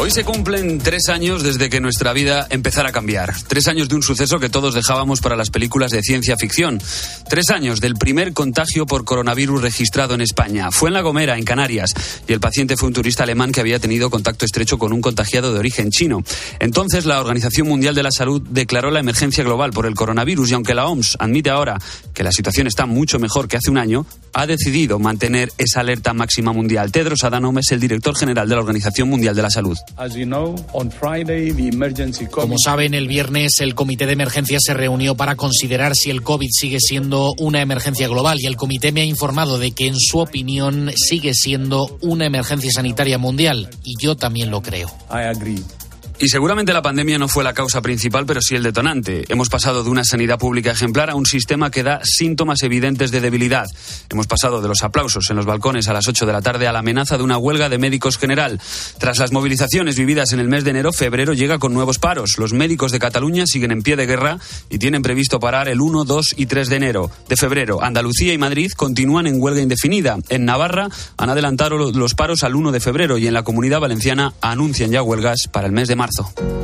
Hoy se cumplen tres años desde que nuestra vida empezara a cambiar. Tres años de un suceso que todos dejábamos para las películas de ciencia ficción. Tres años del primer contagio por coronavirus registrado en España. Fue en La Gomera, en Canarias, y el paciente fue un turista alemán que había tenido contacto estrecho con un contagiado de origen chino. Entonces, la Organización Mundial de la Salud declaró la emergencia global por el coronavirus y aunque la OMS admite ahora que la situación está mucho mejor que hace un año, ha decidido mantener esa alerta máxima mundial. Tedros Adhanom es el director general de la Organización Mundial de la Salud. Como saben, el viernes el Comité de Emergencia se reunió para considerar si el COVID sigue siendo una emergencia global y el comité me ha informado de que en su opinión sigue siendo una emergencia sanitaria mundial y yo también lo creo. Y seguramente la pandemia no fue la causa principal, pero sí el detonante. Hemos pasado de una sanidad pública ejemplar a un sistema que da síntomas evidentes de debilidad. Hemos pasado de los aplausos en los balcones a las 8 de la tarde a la amenaza de una huelga de médicos general. Tras las movilizaciones vividas en el mes de enero, febrero llega con nuevos paros. Los médicos de Cataluña siguen en pie de guerra y tienen previsto parar el 1, 2 y 3 de enero. De febrero, Andalucía y Madrid continúan en huelga indefinida. En Navarra han adelantado los paros al 1 de febrero y en la comunidad valenciana anuncian ya huelgas para el mes de marzo.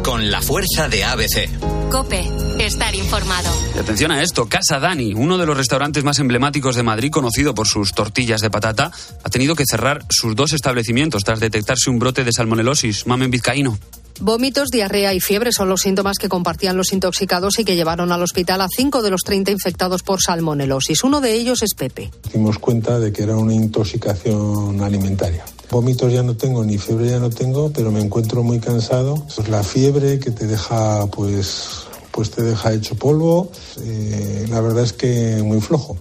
Con la fuerza de ABC. Cope, estar informado. Y atención a esto, Casa Dani, uno de los restaurantes más emblemáticos de Madrid, conocido por sus tortillas de patata, ha tenido que cerrar sus dos establecimientos tras detectarse un brote de salmonelosis, mamen vizcaíno. Vómitos, diarrea y fiebre son los síntomas que compartían los intoxicados y que llevaron al hospital a cinco de los 30 infectados por salmonelosis. Uno de ellos es Pepe. Dimos cuenta de que era una intoxicación alimentaria. Vómitos ya no tengo, ni fiebre ya no tengo, pero me encuentro muy cansado. Pues la fiebre que te deja, pues, pues te deja hecho polvo. Eh, la verdad es que muy flojo.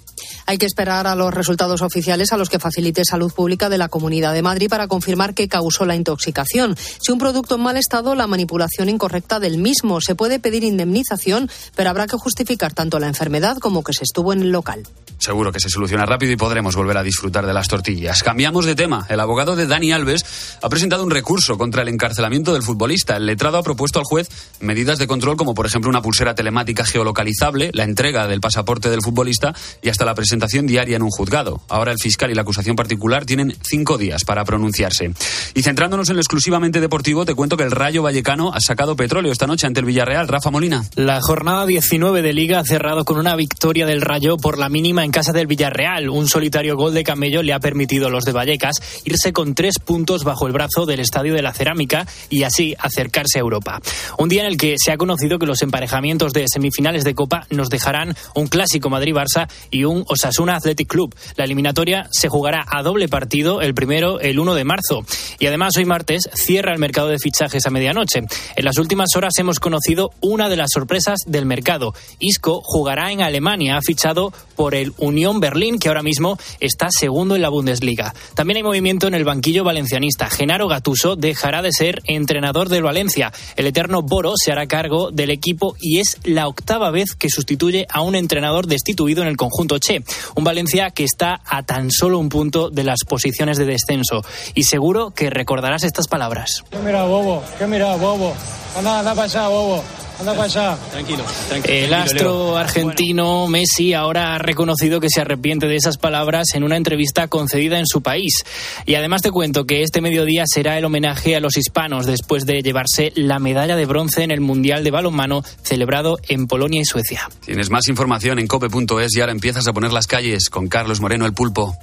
Hay que esperar a los resultados oficiales a los que facilite Salud Pública de la Comunidad de Madrid para confirmar qué causó la intoxicación. Si un producto en mal estado, la manipulación incorrecta del mismo. Se puede pedir indemnización, pero habrá que justificar tanto la enfermedad como que se estuvo en el local. Seguro que se soluciona rápido y podremos volver a disfrutar de las tortillas. Cambiamos de tema. El abogado de Dani Alves ha presentado un recurso contra el encarcelamiento del futbolista. El letrado ha propuesto al juez medidas de control como por ejemplo una pulsera telemática geolocalizable, la entrega del pasaporte del futbolista y hasta la diaria en un juzgado. Ahora el fiscal y la acusación particular tienen cinco días para pronunciarse. Y centrándonos en lo exclusivamente deportivo, te cuento que el Rayo Vallecano ha sacado petróleo esta noche ante el Villarreal. Rafa Molina. La jornada 19 de Liga ha cerrado con una victoria del Rayo por la mínima en casa del Villarreal. Un solitario gol de Camello le ha permitido a los de Vallecas irse con tres puntos bajo el brazo del Estadio de la Cerámica y así acercarse a Europa. Un día en el que se ha conocido que los emparejamientos de semifinales de Copa nos dejarán un clásico Madrid-Barça y un Osasuna Athletic Club. La eliminatoria se jugará a doble partido, el primero el 1 de marzo. Y además hoy martes cierra el mercado de fichajes a medianoche. En las últimas horas hemos conocido una de las sorpresas del mercado. Isco jugará en Alemania, ha fichado por el Unión Berlín, que ahora mismo está segundo en la Bundesliga. También hay movimiento en el banquillo valencianista. Genaro Gatuso dejará de ser entrenador del Valencia. El eterno Boro se hará cargo del equipo y es la octava vez que sustituye a un entrenador destituido en el conjunto Che. Un Valencia que está a tan solo un punto de las posiciones de descenso. Y seguro que recordarás estas palabras. ¿Qué mira, bobo? ¿Qué mira, bobo? Anda, anda para allá, bobo. Anda para allá. Tranquilo, tranquilo. El astro argentino Messi ahora ha reconocido que se arrepiente de esas palabras en una entrevista concedida en su país. Y además te cuento que este mediodía será el homenaje a los hispanos después de llevarse la medalla de bronce en el Mundial de Balonmano celebrado en Polonia y Suecia. Tienes más información en cope.es y ahora empiezas a poner las calles con Carlos Moreno el Pulpo.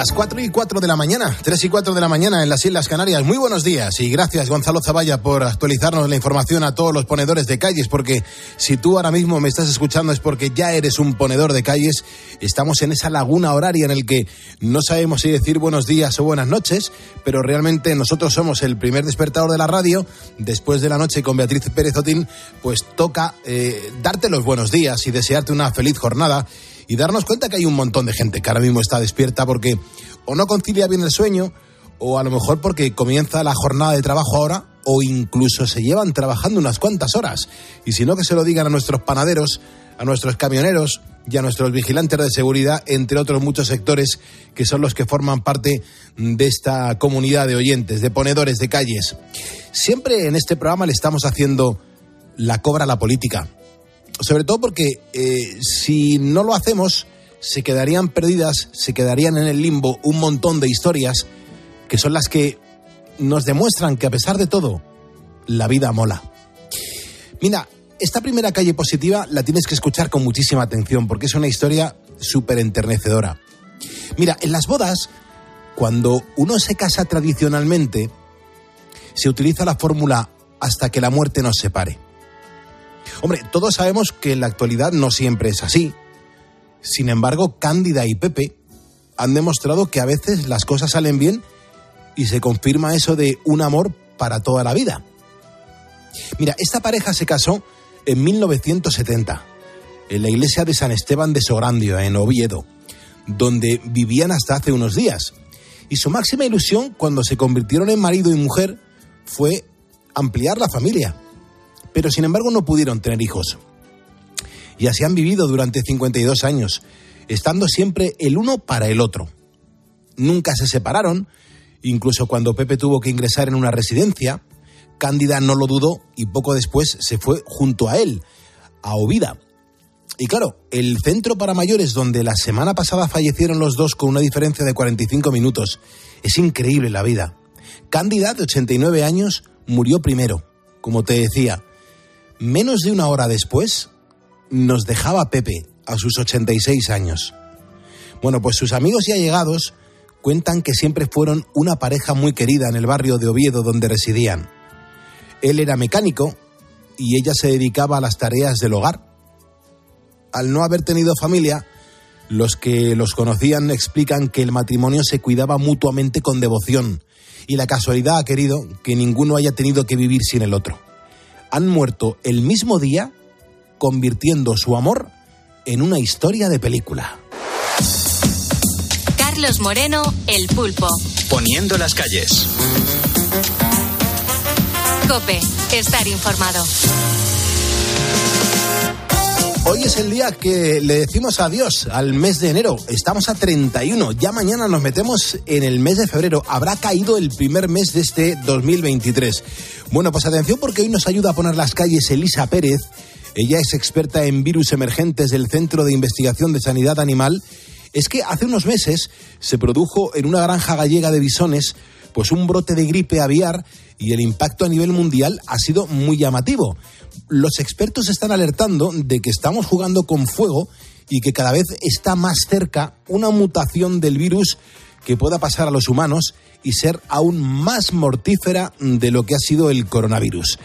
Las 4 y 4 de la mañana, 3 y 4 de la mañana en las Islas Canarias. Muy buenos días y gracias Gonzalo Zavalla por actualizarnos la información a todos los ponedores de calles, porque si tú ahora mismo me estás escuchando es porque ya eres un ponedor de calles. Estamos en esa laguna horaria en el que no sabemos si decir buenos días o buenas noches, pero realmente nosotros somos el primer despertador de la radio. Después de la noche con Beatriz Pérez Otín, pues toca eh, darte los buenos días y desearte una feliz jornada y darnos cuenta que hay un montón de gente que ahora mismo está despierta porque o no concilia bien el sueño o a lo mejor porque comienza la jornada de trabajo ahora o incluso se llevan trabajando unas cuantas horas. Y si no, que se lo digan a nuestros panaderos, a nuestros camioneros y a nuestros vigilantes de seguridad, entre otros muchos sectores que son los que forman parte de esta comunidad de oyentes, de ponedores de calles. Siempre en este programa le estamos haciendo la cobra a la política sobre todo porque eh, si no lo hacemos, se quedarían perdidas, se quedarían en el limbo un montón de historias que son las que nos demuestran que a pesar de todo, la vida mola. Mira, esta primera calle positiva la tienes que escuchar con muchísima atención porque es una historia súper enternecedora. Mira, en las bodas, cuando uno se casa tradicionalmente, se utiliza la fórmula hasta que la muerte nos separe. Hombre, todos sabemos que en la actualidad no siempre es así. Sin embargo, Cándida y Pepe han demostrado que a veces las cosas salen bien y se confirma eso de un amor para toda la vida. Mira, esta pareja se casó en 1970 en la iglesia de San Esteban de Sograndio, en Oviedo, donde vivían hasta hace unos días. Y su máxima ilusión cuando se convirtieron en marido y mujer fue ampliar la familia pero sin embargo no pudieron tener hijos. Y así han vivido durante 52 años, estando siempre el uno para el otro. Nunca se separaron, incluso cuando Pepe tuvo que ingresar en una residencia, Cándida no lo dudó y poco después se fue junto a él, a Ovida. Y claro, el centro para mayores donde la semana pasada fallecieron los dos con una diferencia de 45 minutos. Es increíble la vida. Cándida, de 89 años, murió primero, como te decía, Menos de una hora después, nos dejaba Pepe a sus 86 años. Bueno, pues sus amigos y allegados cuentan que siempre fueron una pareja muy querida en el barrio de Oviedo donde residían. Él era mecánico y ella se dedicaba a las tareas del hogar. Al no haber tenido familia, los que los conocían explican que el matrimonio se cuidaba mutuamente con devoción y la casualidad ha querido que ninguno haya tenido que vivir sin el otro han muerto el mismo día, convirtiendo su amor en una historia de película. Carlos Moreno, El Pulpo. Poniendo las calles. Cope, estar informado. Hoy es el día que le decimos adiós al mes de enero. Estamos a 31. Ya mañana nos metemos en el mes de febrero. Habrá caído el primer mes de este 2023. Bueno, pues atención porque hoy nos ayuda a poner las calles Elisa Pérez. Ella es experta en virus emergentes del Centro de Investigación de Sanidad Animal. Es que hace unos meses se produjo en una granja gallega de bisones pues un brote de gripe aviar y el impacto a nivel mundial ha sido muy llamativo los expertos están alertando de que estamos jugando con fuego y que cada vez está más cerca una mutación del virus que pueda pasar a los humanos y ser aún más mortífera de lo que ha sido el coronavirus.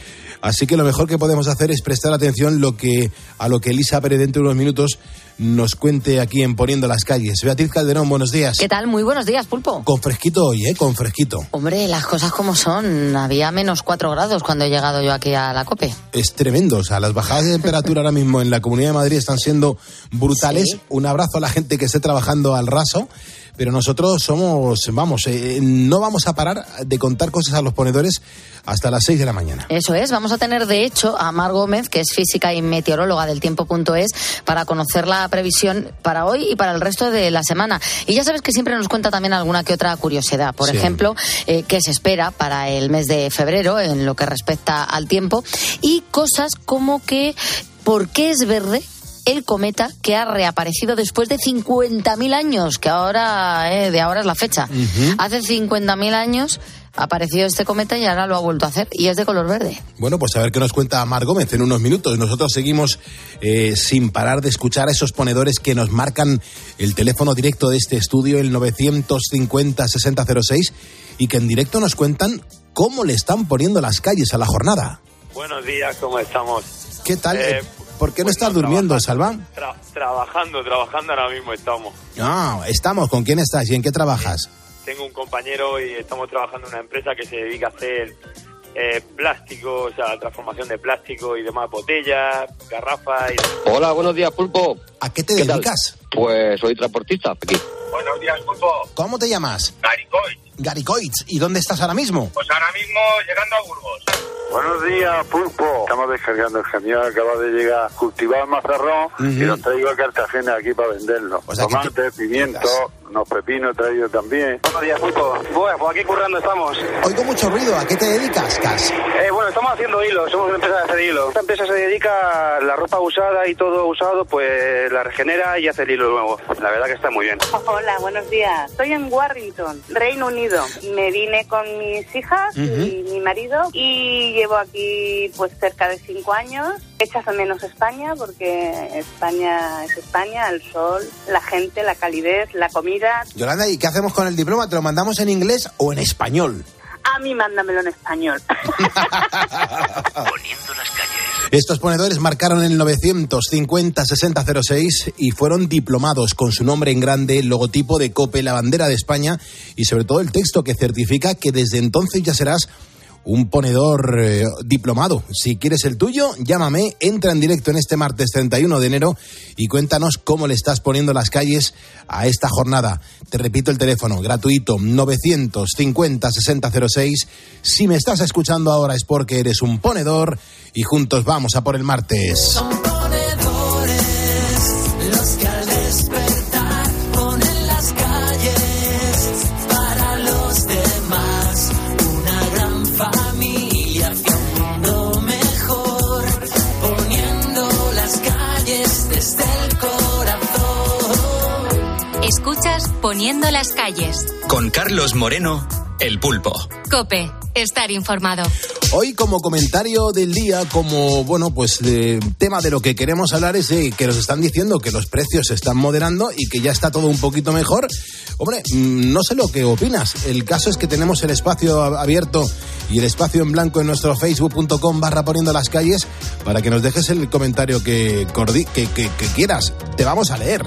Así que lo mejor que podemos hacer es prestar atención lo que, a lo que Elisa Pérez dentro de unos minutos nos cuente aquí en Poniendo las Calles. Beatriz Calderón, buenos días. ¿Qué tal? Muy buenos días, Pulpo. Con fresquito hoy, ¿eh? Con fresquito. Hombre, las cosas como son. Había menos cuatro grados cuando he llegado yo aquí a la COPE. Es tremendo. O sea, las bajadas de temperatura ahora mismo en la Comunidad de Madrid están siendo brutales. Un abrazo a la gente que esté trabajando al raso pero nosotros somos, vamos, eh, no vamos a parar de contar cosas a los ponedores hasta las 6 de la mañana. Eso es, vamos a tener de hecho a Mar Gómez, que es física y meteoróloga del tiempo.es, para conocer la previsión para hoy y para el resto de la semana. Y ya sabes que siempre nos cuenta también alguna que otra curiosidad. Por ejemplo, eh, qué se espera para el mes de febrero en lo que respecta al tiempo y cosas como que ¿por qué es verde el cometa que ha reaparecido después de 50.000 años, que ahora, eh, de ahora es la fecha. Hace 50.000 años ha aparecido este cometa y ahora lo ha vuelto a hacer y es de color verde. Bueno, pues a ver qué nos cuenta Mar Gómez en unos minutos. Nosotros seguimos eh, sin parar de escuchar a esos ponedores que nos marcan el teléfono directo de este estudio, el 950-6006, y que en directo nos cuentan cómo le están poniendo las calles a la jornada. Buenos días, ¿cómo estamos? ¿Qué tal? Eh, ¿Por qué no pues estás no, durmiendo. Salva? Tra- trabajando, trabajando ahora mismo estamos. No, estamos. ¿Con quién estás y en qué trabajas? Tengo un compañero y estamos trabajando en una empresa que se dedica a hacer eh, plástico, o sea, transformación de plástico y demás, botellas, garrafas y... Hola, buenos días, Pulpo. ¿A qué te ¿Qué tal? dedicas? Pues soy transportista aquí. Buenos días, Pulpo. ¿Cómo te llamas? Garicoy. Garicoitz. ¿Y dónde estás ahora mismo? Pues ahora mismo llegando a Burgos. Buenos días, Pulpo. Estamos descargando el camión, acaba de llegar cultivado el mazarrón y los traigo a Cartagena aquí para venderlo. Tomate, pimiento, unos pepinos he traído también. Buenos días, Pulpo. Bueno, pues aquí currando estamos. Oigo mucho ruido. ¿A qué te dedicas, Cas? Eh, bueno, estamos haciendo hilo, somos una empresa de hacer hilo. Esta empresa se dedica a la ropa usada y todo usado, pues la regenera y hace el hilo nuevo. La verdad que está muy bien. Hola, buenos días. Estoy en Warrington, Reino Unido. Me vine con mis hijas y mi marido y llevo aquí pues cerca de cinco años. Echas menos España porque España es España, el sol, la gente, la calidez, la comida. Yolanda, ¿y qué hacemos con el diploma? ¿Te lo mandamos en inglés o en español? A mí mándamelo en español. Estos ponedores marcaron el 950-6006 y fueron diplomados con su nombre en grande, el logotipo de COPE, la bandera de España y sobre todo el texto que certifica que desde entonces ya serás un ponedor eh, diplomado. Si quieres el tuyo, llámame, entra en directo en este martes 31 de enero y cuéntanos cómo le estás poniendo las calles a esta jornada. Te repito el teléfono, gratuito, 950-6006. Si me estás escuchando ahora es porque eres un ponedor y juntos vamos a por el martes. Poniendo las calles. Con Carlos Moreno, El Pulpo. Cope, estar informado. Hoy como comentario del día, como bueno, pues de tema de lo que queremos hablar es de que nos están diciendo que los precios se están moderando y que ya está todo un poquito mejor. Hombre, mm, no sé lo que opinas. El caso es que tenemos el espacio a- abierto y el espacio en blanco en nuestro facebook.com barra poniendo las calles para que nos dejes el comentario que, que, que- que quieras. Te vamos a leer.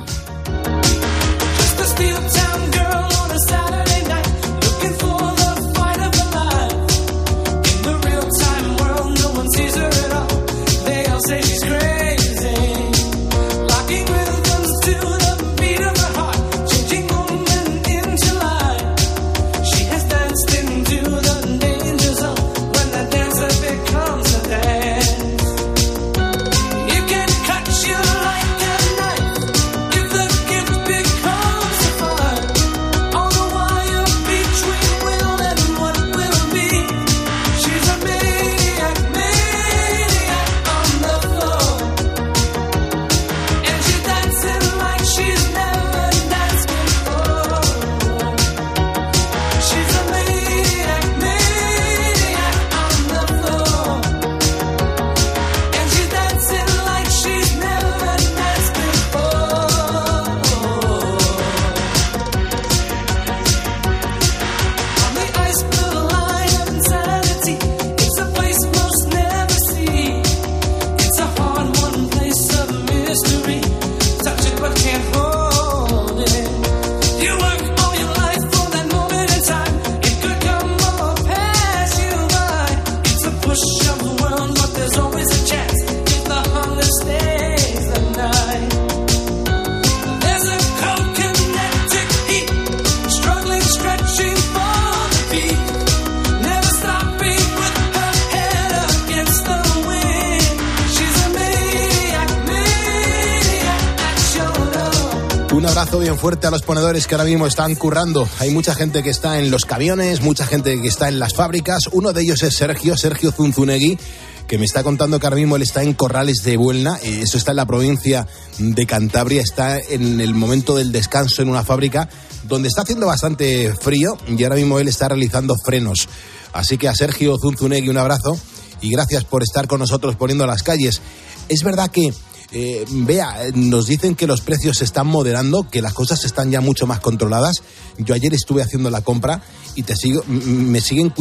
Que ahora mismo están currando. Hay mucha gente que está en los camiones, mucha gente que está en las fábricas. Uno de ellos es Sergio, Sergio Zunzunegui, que me está contando que ahora mismo él está en Corrales de Buelna. Eh, Eso está en la provincia de Cantabria. Está en el momento del descanso en una fábrica donde está haciendo bastante frío y ahora mismo él está realizando frenos. Así que a Sergio Zunzunegui un abrazo y gracias por estar con nosotros poniendo las calles. Es verdad que, eh, vea, nos dicen que los precios se están moderando, que las cosas están ya mucho más controladas. Yo ayer estuve haciendo la compra y te sigo, me siguen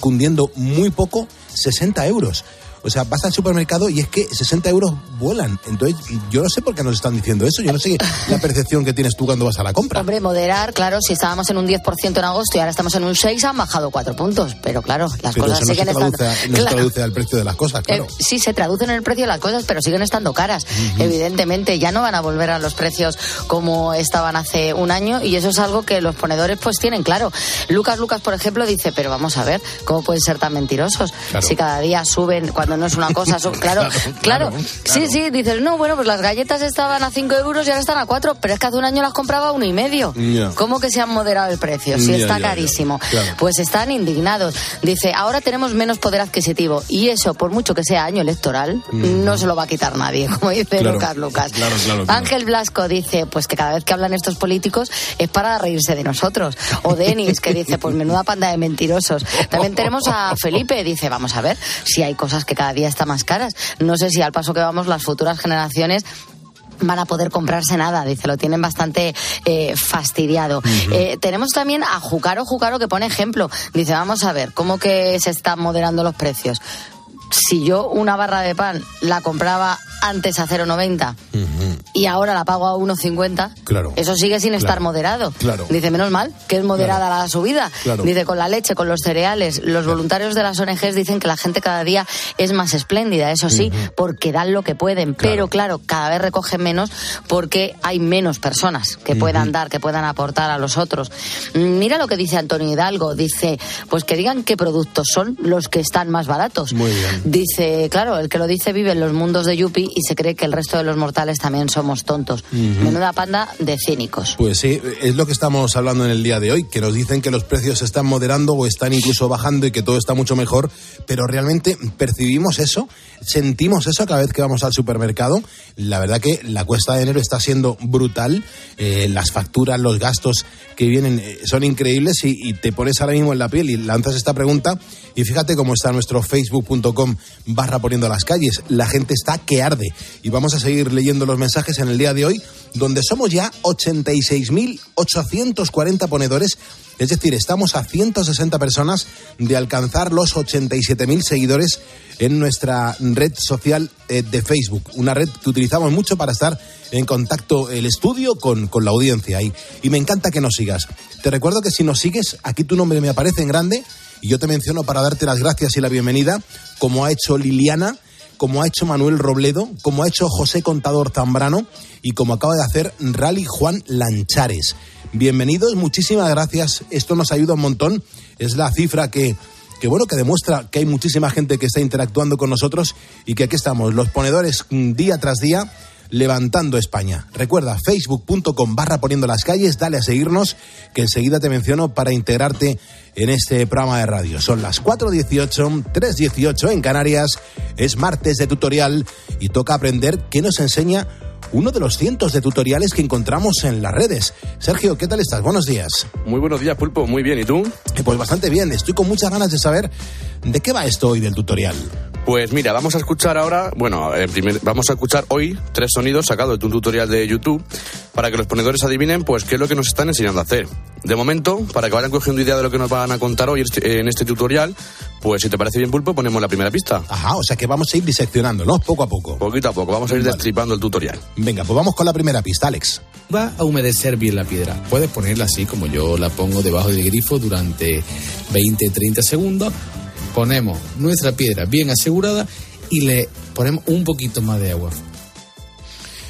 cundiendo muy poco 60 euros. O sea, vas al supermercado y es que 60 euros vuelan. Entonces, yo no sé por qué nos están diciendo eso. Yo no sé la percepción que tienes tú cuando vas a la compra. Hombre, moderar, claro, si estábamos en un 10% en agosto y ahora estamos en un 6, han bajado 4 puntos. Pero claro, las Pero cosas eso no se siguen estando. traduce, no se traduce al precio de las cosas, claro. Eh, sí, se traducen en el precio de las cosas, pero siguen estando caras. Evidentemente, ya no van a volver a los precios como estaban hace un año y eso es algo que los ponedores pues tienen claro. Lucas Lucas, por ejemplo, dice, pero vamos a ver, ¿cómo pueden ser tan mentirosos? Claro. Si cada día suben, cuando no es una cosa, son, claro, Claro, claro, claro, Sí, sí, dices, no, bueno, pues las galletas estaban a 5 euros y ahora están a 4, pero es que hace un año las compraba a uno y medio. Ya. ¿Cómo que se han moderado el precio? Si está carísimo. Claro. Pues están indignados. Dice, ahora tenemos menos poder adquisitivo y eso, por mucho que sea año electoral, Mm. no se lo va a quitar nadie, como dice. Lucas Lucas. Ángel Blasco dice, pues que cada vez que hablan estos políticos es para reírse de nosotros. O Denis, que dice, pues menuda panda de mentirosos. También tenemos a Felipe, dice, vamos a ver si hay cosas que cada día están más caras. No sé si al paso que vamos las futuras generaciones van a poder comprarse nada, dice, lo tienen bastante eh, fastidiado. Eh, tenemos también a Jucaro Jucaro que pone ejemplo, dice, vamos a ver, ¿cómo que se están moderando los precios? Si yo una barra de pan la compraba antes a 0,90 y ahora la pago a 1,50, Claro. eso sigue sin estar moderado. Claro. Dice, menos mal, que es moderada la subida. Claro. Dice, con la leche, con los cereales, los voluntarios de las ONGs dicen que la gente cada día es más espléndida, eso sí, porque dan lo que pueden. Pero claro, cada vez recogen menos porque hay menos personas que puedan dar, que puedan aportar a los otros. Mira lo que dice Antonio Hidalgo. Dice, pues que digan qué productos son los que están más baratos. Muy bien. Dice, claro, el que lo dice vive en los mundos de Yupi y se cree que el resto de los mortales también somos tontos. Menuda panda de cínicos. Pues sí, es lo que estamos hablando en el día de hoy, que nos dicen que los precios se están moderando o están incluso bajando y que todo está mucho mejor, pero realmente percibimos eso, sentimos eso cada vez que vamos al supermercado. La verdad que la cuesta de enero está siendo brutal, eh, las facturas, los gastos que vienen eh, son increíbles y, y te pones ahora mismo en la piel y lanzas esta pregunta y fíjate cómo está nuestro facebook.com barra poniendo las calles. La gente está que arde y vamos a seguir leyendo los mensajes en el día de hoy donde somos ya 86.840 ponedores, es decir, estamos a 160 personas de alcanzar los 87.000 seguidores en nuestra red social eh, de Facebook, una red que utilizamos mucho para estar en contacto el estudio con, con la audiencia y, y me encanta que nos sigas. Te recuerdo que si nos sigues, aquí tu nombre me aparece en grande y yo te menciono para darte las gracias y la bienvenida, como ha hecho Liliana, como ha hecho Manuel Robledo, como ha hecho José Contador Zambrano y como acaba de hacer Rally Juan Lanchares. Bienvenidos, muchísimas gracias. Esto nos ayuda un montón. Es la cifra que, que bueno, que demuestra que hay muchísima gente que está interactuando con nosotros y que aquí estamos, los ponedores mm, día tras día levantando España. Recuerda facebook.com barra poniendo las calles, dale a seguirnos, que enseguida te menciono para integrarte en este programa de radio. Son las 4.18, 3.18 en Canarias, es martes de tutorial y toca aprender qué nos enseña uno de los cientos de tutoriales que encontramos en las redes. Sergio, ¿qué tal estás? Buenos días. Muy buenos días, Pulpo. Muy bien. ¿Y tú? Eh, Pues bastante bien. Estoy con muchas ganas de saber de qué va esto hoy del tutorial. Pues mira, vamos a escuchar ahora, bueno, eh, primer- vamos a escuchar hoy tres sonidos sacados de un tutorial de YouTube para que los ponedores adivinen pues qué es lo que nos están enseñando a hacer. De momento, para que vayan cogiendo idea de lo que nos van a contar hoy en este tutorial, pues si te parece bien, Pulpo, ponemos la primera pista. Ajá, o sea que vamos a ir diseccionando, ¿no? Poco a poco. Poquito a poco, vamos a ir destripando el tutorial. Venga, pues vamos con la primera pista, Alex. Va a humedecer bien la piedra. Puedes ponerla así como yo la pongo debajo del grifo durante 20-30 segundos. Ponemos nuestra piedra bien asegurada y le ponemos un poquito más de agua.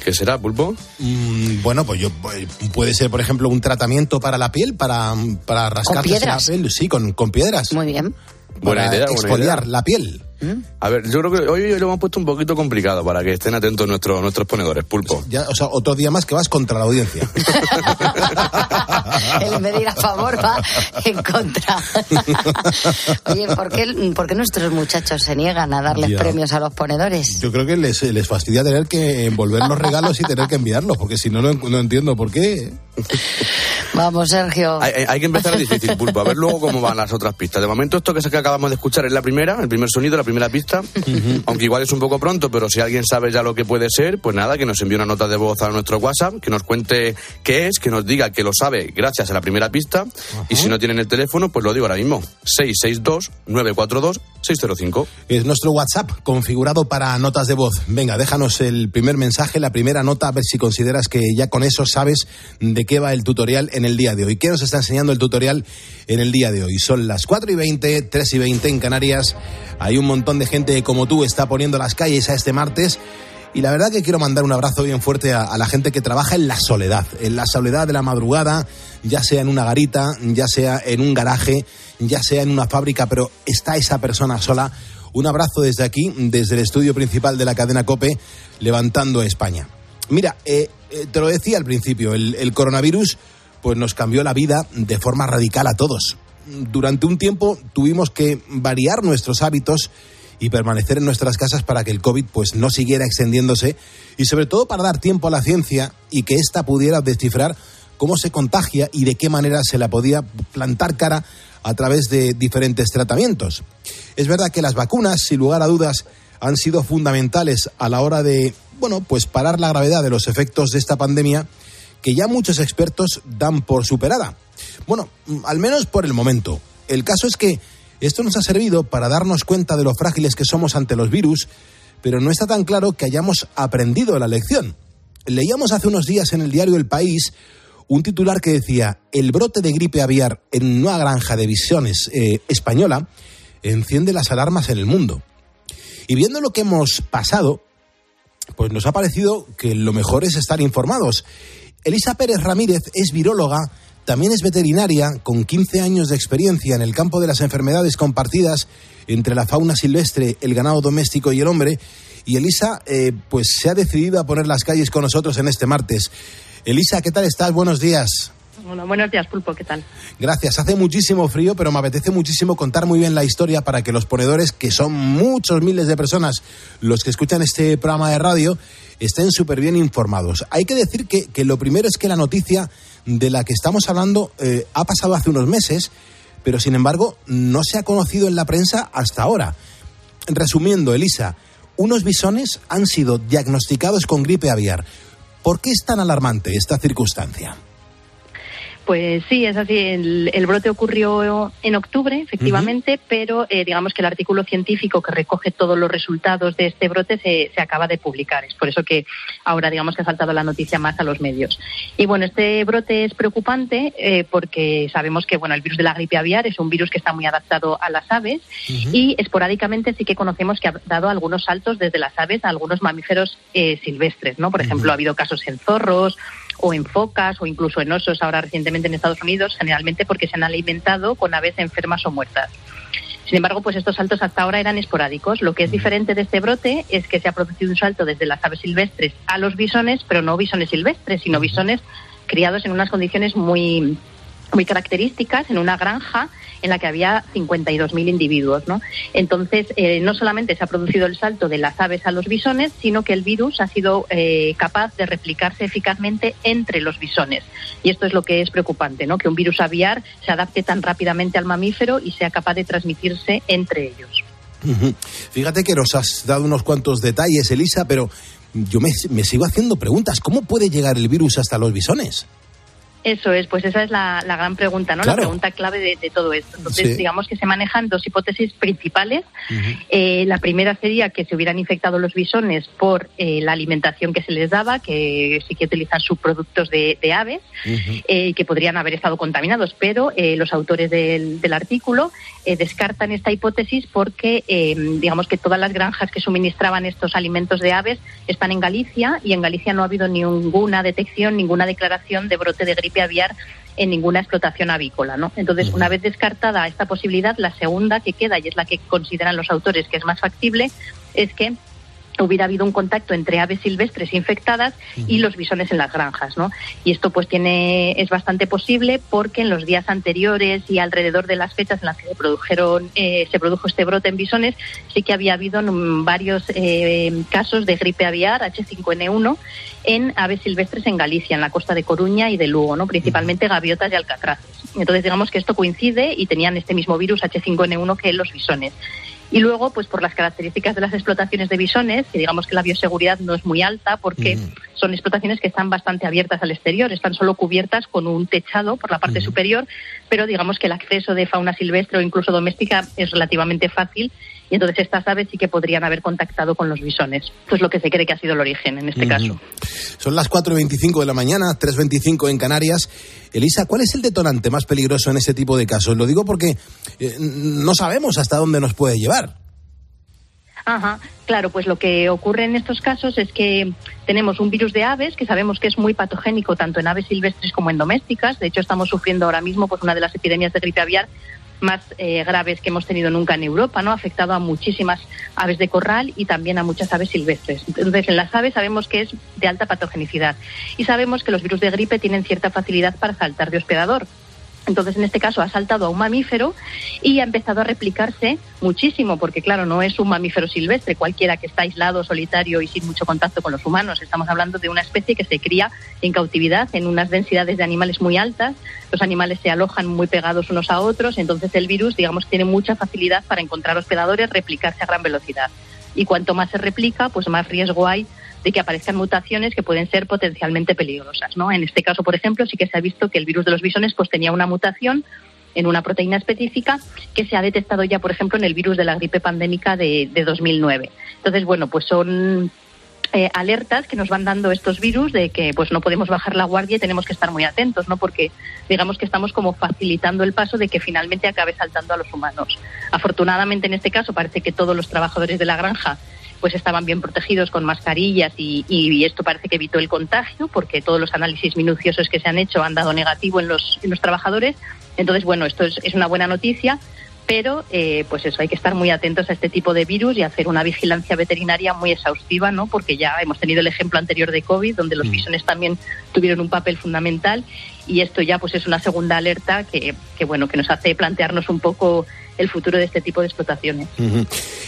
¿Qué será, Pulpo? Mm, bueno, pues yo pues, puede ser, por ejemplo, un tratamiento para la piel, para, para rascarse la piedras? piel. Sí, con, con piedras. Muy bien. Buena para idea, buena exfoliar idea. la piel. A ver, yo creo que hoy lo hemos puesto un poquito complicado para que estén atentos nuestros, nuestros ponedores, Pulpo. Ya, o sea, otro día más que vas contra la audiencia. El medir a favor va en contra. Oye, ¿por qué, por qué nuestros muchachos se niegan a darles Ya. premios a los ponedores? Yo creo que les, les fastidia tener que envolver los regalos y tener que enviarlos, porque si no, no, no entiendo por qué. Vamos, Sergio. Hay, que empezar difícil, Pulpo, a ver luego cómo van las otras pistas. De momento, esto que, es que acabamos de escuchar es la primera, el primer sonido, la primera pista. Aunque igual es un poco pronto, pero si alguien sabe ya lo que puede ser, pues nada, que nos envíe una nota de voz a nuestro WhatsApp, que nos cuente qué es, que nos diga que lo sabe gracias a la primera pista. Y si no tienen el teléfono, pues lo digo ahora mismo: 662-942-605. Es nuestro WhatsApp configurado para notas de voz. Venga, déjanos el primer mensaje, la primera nota, a ver si consideras que ya con eso sabes de qué va el tutorial en el día de hoy. ¿Qué nos está enseñando el tutorial en el día de hoy? Son las 4 y 20, 3 y 20 en Canarias. Hay un montón de gente como tú está poniendo las calles a este martes. Y la verdad que quiero mandar un abrazo bien fuerte a, a la gente que trabaja en la soledad, en la soledad de la madrugada, ya sea en una garita, ya sea en un garaje, ya sea en una fábrica, pero está esa persona sola. Un abrazo desde aquí, desde el estudio principal de la cadena Cope, levantando España. Mira, eh, eh, te lo decía al principio, el, el coronavirus pues nos cambió la vida de forma radical a todos. Durante un tiempo tuvimos que variar nuestros hábitos y permanecer en nuestras casas para que el COVID pues no siguiera extendiéndose y sobre todo para dar tiempo a la ciencia y que ésta pudiera descifrar cómo se contagia y de qué manera se la podía plantar cara a través de diferentes tratamientos. Es verdad que las vacunas, sin lugar a dudas, han sido fundamentales a la hora de, bueno, pues parar la gravedad de los efectos de esta pandemia que ya muchos expertos dan por superada. Bueno, mm, al menos por el momento. El caso es que esto nos ha servido para darnos cuenta de lo frágiles que somos ante los virus, pero no está tan claro que hayamos aprendido la lección. Leíamos hace unos días en el diario El País un titular que decía, el brote de gripe aviar en una granja de visiones eh, española enciende las alarmas en el mundo. Y viendo lo que hemos pasado, pues nos ha parecido que lo mejor es estar informados. Elisa Pérez Ramírez es viróloga, también es veterinaria, con 15 años de experiencia en el campo de las enfermedades compartidas entre la fauna silvestre, el ganado doméstico y el hombre. Y Elisa, eh, pues se ha decidido a poner las calles con nosotros en este martes. Elisa, ¿qué tal estás? Buenos días. Bueno, buenos días, Pulpo, ¿qué tal? Gracias. Hace muchísimo frío, pero me apetece muchísimo contar muy bien la historia para que los ponedores, que son muchos miles de personas los que escuchan este programa de radio, estén súper bien informados. Hay que decir que, que lo primero es que la noticia de la que estamos hablando eh, ha pasado hace unos meses, pero sin embargo no se ha conocido en la prensa hasta ahora. Resumiendo, Elisa, unos bisones han sido diagnosticados con gripe aviar. ¿Por qué es tan alarmante esta circunstancia? Pues sí, es así. El, el brote ocurrió en octubre, efectivamente, pero eh, digamos que el artículo científico que recoge todos los resultados de este brote se, se acaba de publicar. Es por eso que ahora digamos que ha faltado la noticia más a los medios. Y bueno, este brote es preocupante eh, porque sabemos que bueno, el virus de la gripe aviar es un virus que está muy adaptado a las aves y esporádicamente sí que conocemos que ha dado algunos saltos desde las aves a algunos mamíferos eh, silvestres, ¿no? Por ejemplo, ha habido casos en zorros o en focas o incluso en osos ahora recientemente en Estados Unidos, generalmente porque se han alimentado con aves enfermas o muertas. Sin embargo, pues estos saltos hasta ahora eran esporádicos. Lo que es diferente de este brote es que se ha producido un salto desde las aves silvestres a los bisones, pero no bisones silvestres, sino bisones criados en unas condiciones muy muy características en una granja en la que había 52.000 individuos. ¿no? Entonces, eh, no solamente se ha producido el salto de las aves a los bisones, sino que el virus ha sido eh, capaz de replicarse eficazmente entre los bisones. Y esto es lo que es preocupante, ¿no? que un virus aviar se adapte tan rápidamente al mamífero y sea capaz de transmitirse entre ellos. Fíjate que nos has dado unos cuantos detalles, Elisa, pero yo me sigo haciendo preguntas. ¿Cómo puede llegar el virus hasta los bisones? Eso es, pues esa es la, la gran pregunta, ¿no? Claro. La pregunta clave de, de todo esto. Entonces, Sí. digamos que se manejan dos hipótesis principales. Eh, la primera sería que se hubieran infectado los bisones por eh, la alimentación que se les daba, que sí que utilizan subproductos de, de aves, eh, que podrían haber estado contaminados, pero eh, los autores del, del artículo descartan esta hipótesis porque, digamos que todas las granjas que suministraban estos alimentos de aves están en Galicia y en Galicia no ha habido ninguna detección, ninguna declaración de brote de gripe aviar en ninguna explotación avícola, ¿no? Entonces, una vez descartada esta posibilidad, la segunda que queda y es la que consideran los autores que es más factible es que hubiera habido un contacto entre aves silvestres infectadas y los bisones en las granjas, ¿no? Y esto pues tiene es bastante posible porque en los días anteriores y alrededor de las fechas en las que se produjeron eh, se produjo este brote en bisones sí que había habido mm, varios eh, casos de gripe aviar H5N1 en aves silvestres en Galicia, en la costa de Coruña y de Lugo, ¿no? Principalmente gaviotas y alcatraces. Entonces digamos que esto coincide y tenían este mismo virus H5N1 que los bisones. Y luego, pues por las características de las explotaciones de bisones, que digamos que la bioseguridad no es muy alta porque son explotaciones que están bastante abiertas al exterior, están solo cubiertas con un techado por la parte superior, pero digamos que el acceso de fauna silvestre o incluso doméstica es relativamente fácil y entonces estas aves sí que podrían haber contactado con los bisones. Esto es lo que se cree que ha sido el origen en este caso. Son las 4.25 de la mañana, 3.25 en Canarias. Elisa, ¿cuál es el detonante más peligroso en este tipo de casos? Lo digo porque eh, no sabemos hasta dónde nos puede llevar. Ajá, claro, pues lo que ocurre en estos casos es que tenemos un virus de aves que sabemos que es muy patogénico tanto en aves silvestres como en domésticas. De hecho, estamos sufriendo ahora mismo pues una de las epidemias de gripe aviar más eh, graves que hemos tenido nunca en Europa, ¿no? Ha afectado a muchísimas aves de corral y también a muchas aves silvestres. Entonces, en las aves sabemos que es de alta patogenicidad y sabemos que los virus de gripe tienen cierta facilidad para saltar de hospedador. Entonces, en este caso, ha saltado a un mamífero y ha empezado a replicarse muchísimo, porque claro, no es un mamífero silvestre, cualquiera que está aislado, solitario y sin mucho contacto con los humanos. Estamos hablando de una especie que se cría en cautividad, en unas densidades de animales muy altas. Los animales se alojan muy pegados unos a otros, entonces el virus, digamos, tiene mucha facilidad para encontrar hospedadores, replicarse a gran velocidad. Y cuanto más se replica, pues más riesgo hay de que aparezcan mutaciones que pueden ser potencialmente peligrosas. ¿no? En este caso, por ejemplo, sí que se ha visto que el virus de los bisones pues, tenía una mutación en una proteína específica que se ha detectado ya, por ejemplo, en el virus de la gripe pandémica de, de 2009. Entonces, bueno, pues son eh, alertas que nos van dando estos virus de que pues no podemos bajar la guardia y tenemos que estar muy atentos, ¿no? Porque digamos que estamos como facilitando el paso de que finalmente acabe saltando a los humanos. Afortunadamente en este caso parece que todos los trabajadores de la granja pues estaban bien protegidos con mascarillas y, y esto parece que evitó el contagio porque todos los análisis minuciosos que se han hecho han dado negativo en los, en los trabajadores. Entonces, bueno, esto es, es una buena noticia, pero eh, pues eso, hay que estar muy atentos a este tipo de virus y hacer una vigilancia veterinaria muy exhaustiva, ¿no? Porque ya hemos tenido el ejemplo anterior de COVID, donde los bisones también tuvieron un papel fundamental y esto ya pues es una segunda alerta que, que bueno, que nos hace plantearnos un poco el futuro de este tipo de explotaciones. Eh,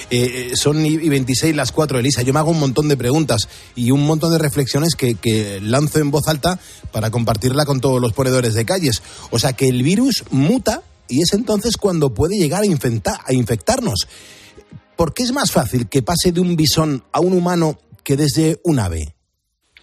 eh, son y y 26 las 4, Elisa. Yo me hago un montón de preguntas y un montón de reflexiones que, lanzo en voz alta para compartirla con todos los ponedores de calles. O sea, que el virus muta y es entonces cuando puede llegar a, a infectarnos. ¿Por qué es más fácil que pase de un bisón a un humano que desde un ave?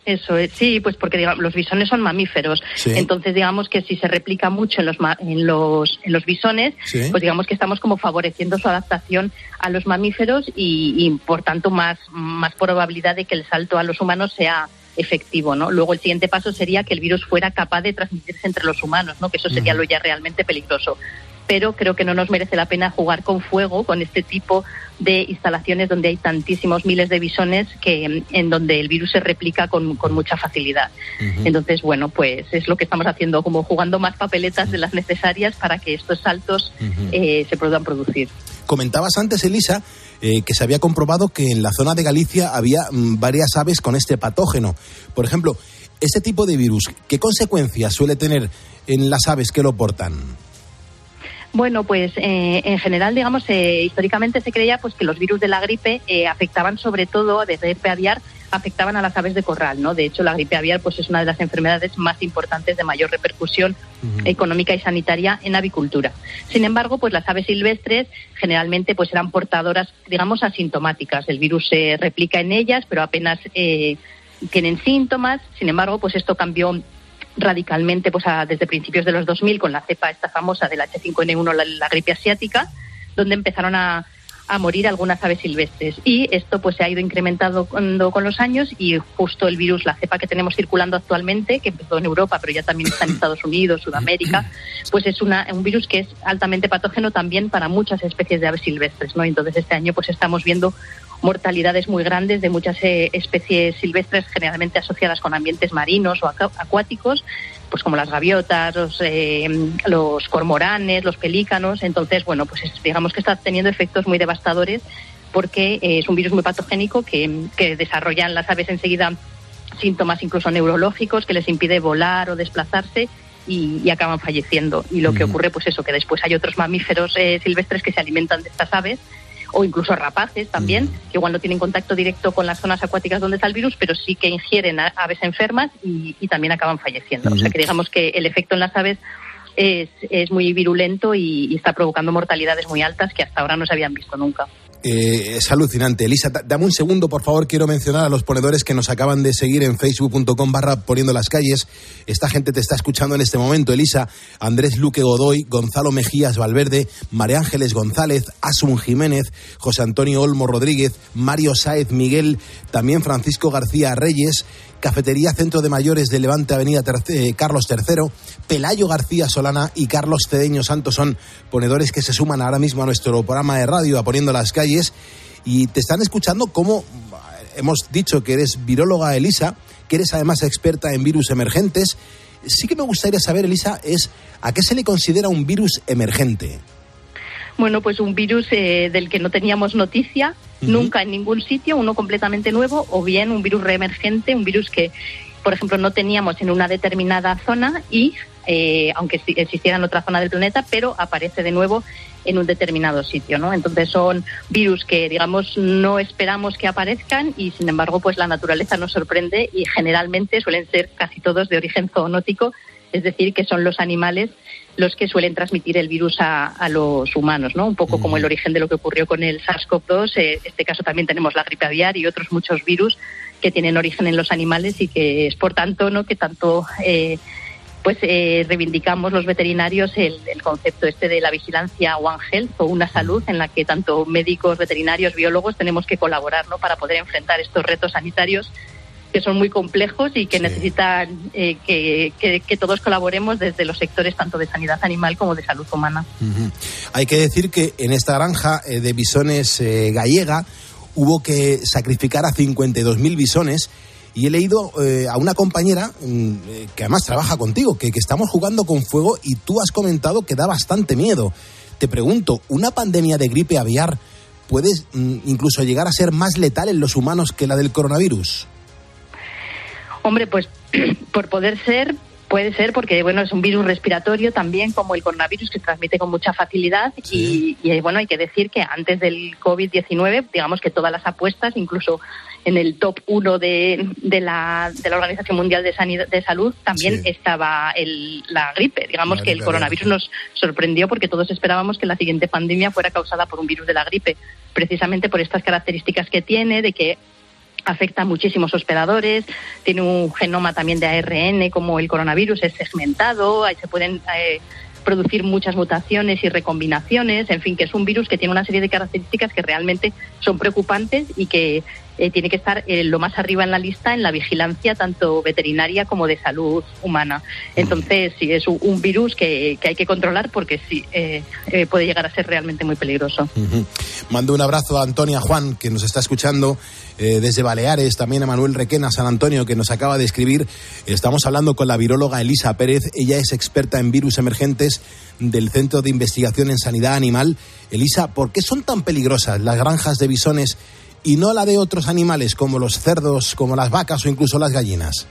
Eso es, sí, pues porque digamos, los bisones son mamíferos. Sí. Entonces, digamos que si se replica mucho en los, en los, en los bisones, Sí. pues digamos que estamos como favoreciendo su adaptación a los mamíferos y, y, por tanto, más, más probabilidad de que el salto a los humanos sea efectivo, ¿no? Luego el siguiente paso sería que el virus fuera capaz de transmitirse entre los humanos, ¿no? Que eso sería lo ya realmente peligroso. Pero creo que no nos merece la pena jugar con fuego con este tipo de instalaciones donde hay tantísimos miles de bisones que en donde el virus se replica con, con mucha facilidad. Entonces, bueno, pues es lo que estamos haciendo, como jugando más papeletas de las necesarias para que estos saltos eh, se puedan producir. Comentabas antes, Elisa, eh, que se había comprobado que en la zona de Galicia había mm, varias aves con este patógeno. Por ejemplo, este tipo de virus, ¿qué consecuencias suele tener en las aves que lo portan? Bueno, pues eh, en general, digamos, eh, históricamente se creía pues que los virus de la gripe eh, afectaban sobre todo, de gripe aviar, afectaban a las aves de corral, ¿no? De hecho, la gripe aviar pues es una de las enfermedades más importantes de mayor repercusión económica y sanitaria en avicultura. Sin embargo, pues las aves silvestres generalmente pues eran portadoras, digamos, asintomáticas. El virus se replica en ellas, pero apenas eh, tienen síntomas. Sin embargo, pues esto cambió radicalmente pues a- desde principios de los 2000 con la cepa esta famosa del H5N1, la, la gripe asiática, donde empezaron a, a morir algunas aves silvestres. Y esto pues se ha ido incrementando con, los años y justo el virus, la cepa que tenemos circulando actualmente, que empezó en Europa, pero ya también está en Estados Unidos, Sudamérica, pues es una, un virus que es altamente patógeno también para muchas especies de aves silvestres. ¿no? Entonces este año pues estamos viendo mortalidades muy grandes de muchas eh, especies silvestres generalmente asociadas con ambientes marinos o acu- acuáticos, pues como las gaviotas, los, eh, los cormoranes, los pelícanos. Entonces, bueno, pues es- digamos que está teniendo efectos muy devastadores porque eh, es un virus muy patogénico que, que desarrollan las aves enseguida síntomas incluso neurológicos que les impide volar o desplazarse y, y acaban falleciendo. Y lo que ocurre, pues eso, que después hay otros mamíferos eh, silvestres que se alimentan de estas aves o incluso rapaces también, que igual no tienen contacto directo con las zonas acuáticas donde está el virus, pero sí que ingieren aves enfermas y, y también acaban falleciendo. O sea que digamos que el efecto en las aves es, es muy virulento y, y está provocando mortalidades muy altas que hasta ahora no se habían visto nunca. Eh, es alucinante. Elisa, da- dame un segundo, por favor. Quiero mencionar a los ponedores que nos acaban de seguir en facebook.com barra poniendo las calles. Esta gente te está escuchando en este momento. Elisa, Andrés Luque Godoy, Gonzalo Mejías Valverde, María Ángeles González, Asun Jiménez, José Antonio Olmo Rodríguez, Mario Sáez Miguel, también Francisco García Reyes, Cafetería Centro de Mayores de Levante Avenida eh, Carlos III, Pelayo García Solana y Carlos Cedeño Santos son ponedores que se suman ahora mismo a nuestro programa de radio a Poniendo las Calles y te están escuchando como hemos dicho que eres viróloga Elisa, que eres además experta en virus emergentes. Sí que me gustaría saber, Elisa, es a qué se le considera un virus emergente. Bueno, pues un virus eh, del que no teníamos noticia nunca en ningún sitio, uno completamente nuevo, o bien un virus reemergente, un virus que, por ejemplo, no teníamos en una determinada zona y, eh, aunque si- existiera en otra zona del planeta, pero aparece de nuevo en un determinado sitio, ¿no? Entonces son virus que, digamos, no esperamos que aparezcan y, sin embargo, pues la naturaleza nos sorprende y generalmente suelen ser casi todos de origen zoonótico, es decir, que son los animales los que suelen transmitir el virus a, a los humanos, ¿no? Un poco como el origen de lo que ocurrió con el SARS-CoV-2. eh, en este caso también tenemos la gripe aviar y otros muchos virus que tienen origen en los animales y que es por tanto, ¿no? Que tanto eh, pues eh, reivindicamos los veterinarios el, el concepto este de la vigilancia One Health o una salud en la que tanto médicos, veterinarios, biólogos tenemos que colaborar, ¿no? Para poder enfrentar estos retos sanitarios que son muy complejos y que necesitan eh, que, que- que todos colaboremos desde los sectores tanto de sanidad animal como de salud humana. Hay que decir que en esta granja eh, de bisones eh, gallega hubo que sacrificar a 52.000 bisones y he leído eh, a una compañera mm, eh, que además trabaja contigo, que, que estamos jugando con fuego y tú has comentado que da bastante miedo. Te pregunto, ¿una pandemia de gripe aviar puede mm, incluso llegar a ser más letal en los humanos que la del coronavirus? Hombre, pues por poder ser, puede ser porque bueno es un virus respiratorio también como el coronavirus que se transmite con mucha facilidad y, y, bueno hay que decir que antes del COVID-19 digamos que todas las apuestas incluso en el top uno de, de, la, de la Organización Mundial de, Sanidad, de Salud también estaba el, la gripe. Digamos La que el coronavirus nos sorprendió porque todos esperábamos que la siguiente pandemia fuera causada por un virus de la gripe, precisamente por estas características que tiene, de que afecta a muchísimos hospedadores, tiene un genoma también de ARN como el coronavirus, es segmentado, ahí se pueden eh, producir muchas mutaciones y recombinaciones, en fin, que es un virus que tiene una serie de características que realmente son preocupantes y que eh, tiene que estar eh, lo más arriba en la lista en la vigilancia tanto veterinaria como de salud humana. Entonces, sí, es un, virus que, que hay que controlar porque sí, eh, puede llegar a ser realmente muy peligroso. Mando un abrazo a Antonia Juan, que nos está escuchando desde Baleares, también a Manuel Requena, San Antonio, que nos acaba de escribir. Estamos hablando con la viróloga Elisa Pérez. Ella es experta en virus emergentes del Centro de Investigación en Sanidad Animal. Elisa, ¿por qué son tan peligrosas las granjas de bisones y no la de otros animales como los cerdos, como las vacas o incluso las gallinas?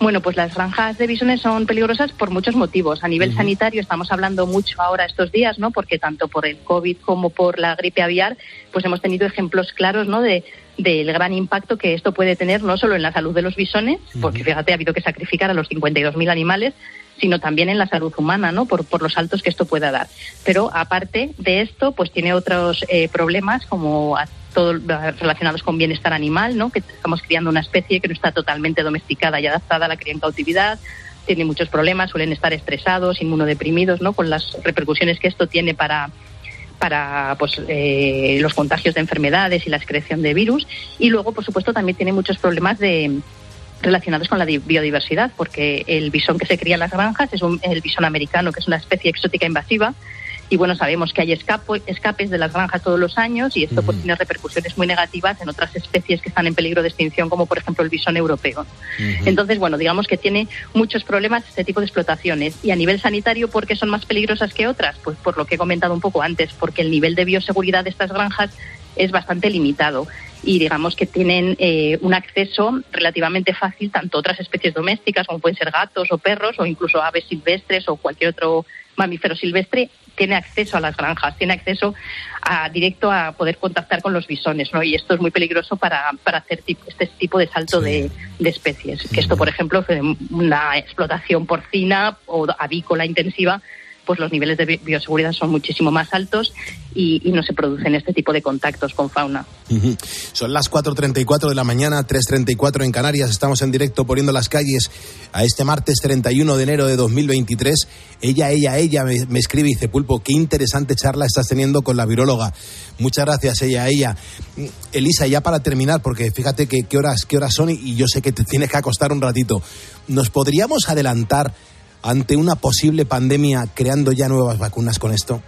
Bueno, pues las granjas de bisones son peligrosas por muchos motivos. A nivel sanitario estamos hablando mucho ahora estos días, ¿no? Porque tanto por el COVID como por la gripe aviar, pues hemos tenido ejemplos claros, ¿no? De del gran impacto que esto puede tener no solo en la salud de los bisones, porque fíjate, ha habido que sacrificar a los 52.000 animales, sino también en la salud humana, ¿no? Por, por los saltos que esto pueda dar. Pero aparte de esto, pues tiene otros eh, problemas como todo relacionados con bienestar animal, ¿no? Que estamos criando una especie que no está totalmente domesticada y adaptada a la cría en cautividad. Tiene muchos problemas, suelen estar estresados, inmunodeprimidos, ¿no? Con las repercusiones que esto tiene para para pues, eh, los contagios de enfermedades y la excreción de virus. Y luego, por supuesto, también tiene muchos problemas de relacionados con la di- biodiversidad, porque el bisón que se cría en las granjas es un- el bisón americano, que es una especie exótica invasiva, y bueno, sabemos que hay escapes de las granjas todos los años y esto pues tiene repercusiones muy negativas en otras especies que están en peligro de extinción, como por ejemplo el bisón europeo. Entonces, bueno, digamos que tiene muchos problemas este tipo de explotaciones. Y a nivel sanitario, ¿por qué son más peligrosas que otras? Pues por lo que he comentado un poco antes, porque el nivel de bioseguridad de estas granjas es bastante limitado y digamos que tienen eh, un acceso relativamente fácil tanto a otras especies domésticas como pueden ser gatos o perros o incluso aves silvestres o cualquier otro mamífero silvestre tiene acceso a las granjas, tiene acceso a, directo a poder contactar con los bisones, ¿no? Y esto es muy peligroso para, para hacer este tipo de salto de, de especies. Que esto, por ejemplo, una explotación porcina o avícola intensiva, pues los niveles de bi- bioseguridad son muchísimo más altos y, no se producen este tipo de contactos con fauna. Ujú. Son las 4.34 de la mañana, 3.34 en Canarias. Estamos en directo poniendo las calles a este martes 31 de enero de 2023. Ella, ella, ella me, me escribe y dice, Pulpo, qué interesante charla estás teniendo con la viróloga. Muchas gracias, ella, ella. Mm, Elisa, ya para terminar, porque fíjate que, qué, horas, qué horas son y, y yo sé que te tienes que acostar un ratito. ¿Nos podríamos adelantar ante una posible pandemia creando ya nuevas vacunas con esto?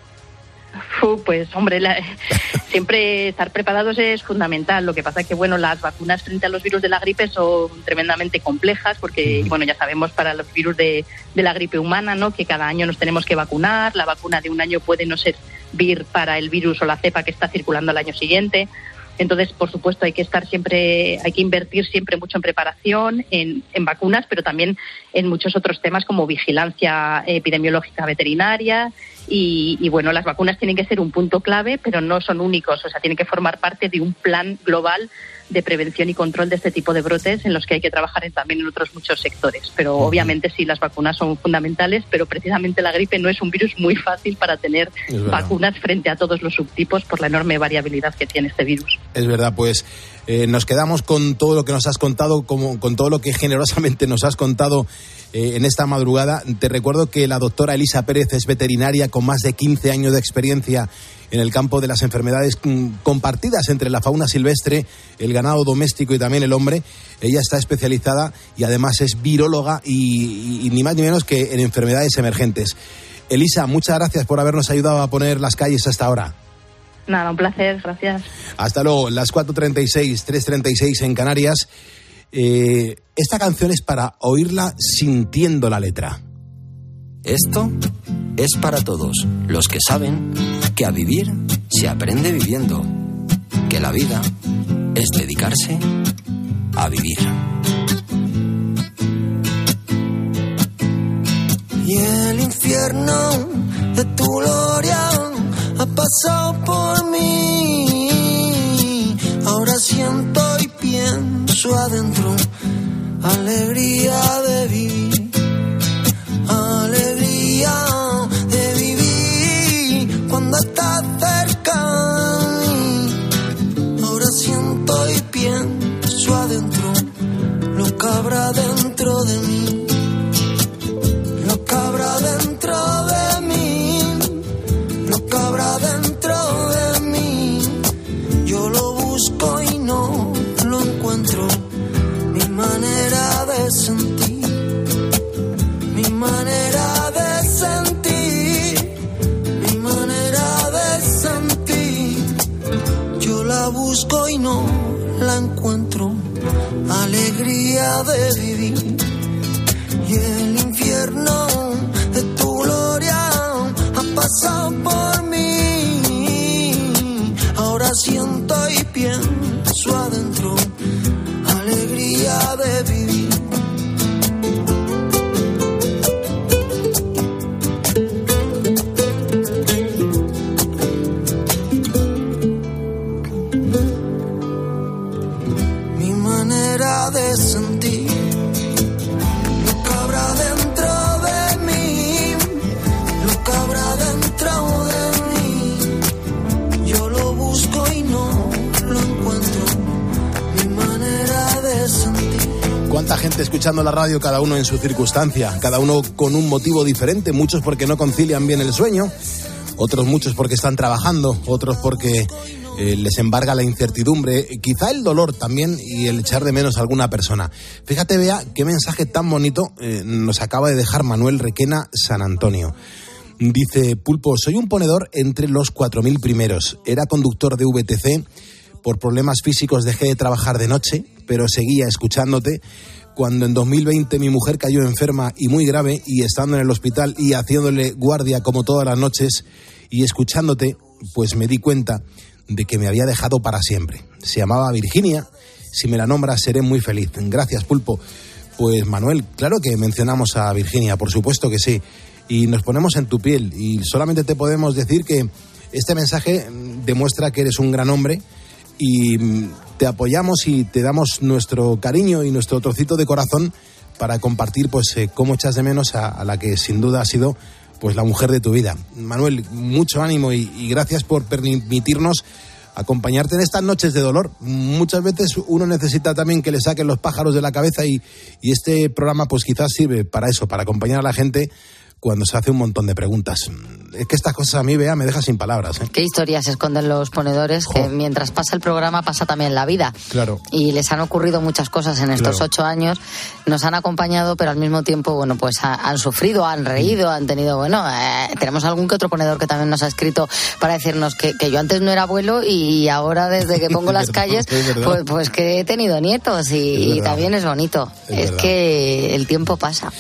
Pues hombre, la- siempre estar preparados es fundamental. Lo que pasa es que bueno, las vacunas frente a los virus de la gripe son tremendamente complejas porque bueno, ya sabemos para los virus de, de la gripe humana, ¿no? Que cada año nos tenemos que vacunar. La vacuna de un año puede no servir para el virus o la cepa que está circulando al año siguiente. Entonces, por supuesto, hay que estar siempre, hay que invertir siempre mucho en preparación, en, vacunas, pero también en muchos otros temas como vigilancia epidemiológica veterinaria. Y, y, bueno, las vacunas tienen que ser un punto clave, pero no son únicos. O sea, tienen que formar parte de un plan global de prevención y control de este tipo de brotes en los que hay que trabajar en- también en otros muchos sectores. Pero obviamente sí, las vacunas son fundamentales, pero precisamente la gripe no es un virus muy fácil para tener vacunas frente a todos los subtipos por la enorme variabilidad que tiene este virus. Es verdad, pues eh, nos quedamos con todo lo que nos has contado, como, con todo lo que generosamente nos has contado eh, en esta madrugada. Te recuerdo que la doctora Elisa Pérez es veterinaria con más de 15 años de experiencia en el campo de las enfermedades mm, compartidas entre la fauna silvestre, el ganado doméstico y también el hombre. Ella está especializada y además es viróloga y, y- y ni más ni menos que en enfermedades emergentes. Elisa, muchas gracias por habernos ayudado a poner las calles hasta ahora. Nada, un placer, gracias. Hasta luego, las 4.36, 3.36 en Canarias. Eh, esta canción es para oírla sintiendo la letra. Esto es para todos los que saben que a vivir se aprende viviendo, que la vida es dedicarse a vivir. Y el infierno de tu gloria ha pasado por mí. Ahora siento y pienso adentro alegría de vivir. Alegría estás cerca. Ahora siento y pienso adentro lo que habrá dentro de mí lo que habrá dentro de mí, lo que habrá dentro de mí. Yo lo busco y no lo encuentro. Mi manera de sentir, gente escuchando la radio, cada uno en su circunstancia, cada uno con un motivo diferente? Muchos porque no concilian bien el sueño, otros muchos porque están trabajando, otros porque eh, les embarga la incertidumbre, quizá el dolor también y el echar de menos a alguna persona. Fíjate, vea qué mensaje tan bonito eh, nos acaba de dejar Manuel Requena San Antonio. Dice, Pulpo, soy un ponedor entre los 4.000 primeros. Era conductor de VTC. Por problemas físicos dejé de trabajar de noche, pero seguía escuchándote. Cuando en 2020 mi mujer cayó enferma y muy grave y estando en el hospital y haciéndole guardia como todas las noches y escuchándote, pues me di cuenta de que me había dejado para siempre. Se llamaba Virginia. Si me la nombras seré muy feliz. Gracias, Pulpo. Pues Manuel, claro que mencionamos a Virginia, por supuesto que sí. Y nos ponemos en tu piel. Y solamente te podemos decir que este mensaje mm, demuestra que eres un gran hombre y mm, te apoyamos y te damos nuestro cariño y nuestro trocito de corazón para compartir pues eh, cómo echas de menos a, la que sin duda ha sido pues la mujer de tu vida. Manuel, mucho ánimo y, y gracias por permitirnos acompañarte en estas noches de dolor. Muchas veces uno necesita también que le saquen los pájaros de la cabeza y, y este programa pues quizás sirve para eso, para acompañar a la gente cuando se hace un montón de preguntas. Es que estas cosas a mí, vea, me deja sin palabras. ¿eh? ¿Qué historias esconden los ponedores? Que mientras pasa el programa pasa también la vida. Claro. Y les han ocurrido muchas cosas en estos Claro. ocho años. Nos han acompañado, pero al mismo tiempo, bueno, pues ha- han sufrido, han reído, han tenido, bueno, eh, tenemos algún que otro ponedor que también nos ha escrito para decirnos que, que yo antes no era abuelo y ahora desde que pongo las calles, pues, pues que he tenido nietos y, también es bonito. Es que el tiempo pasa.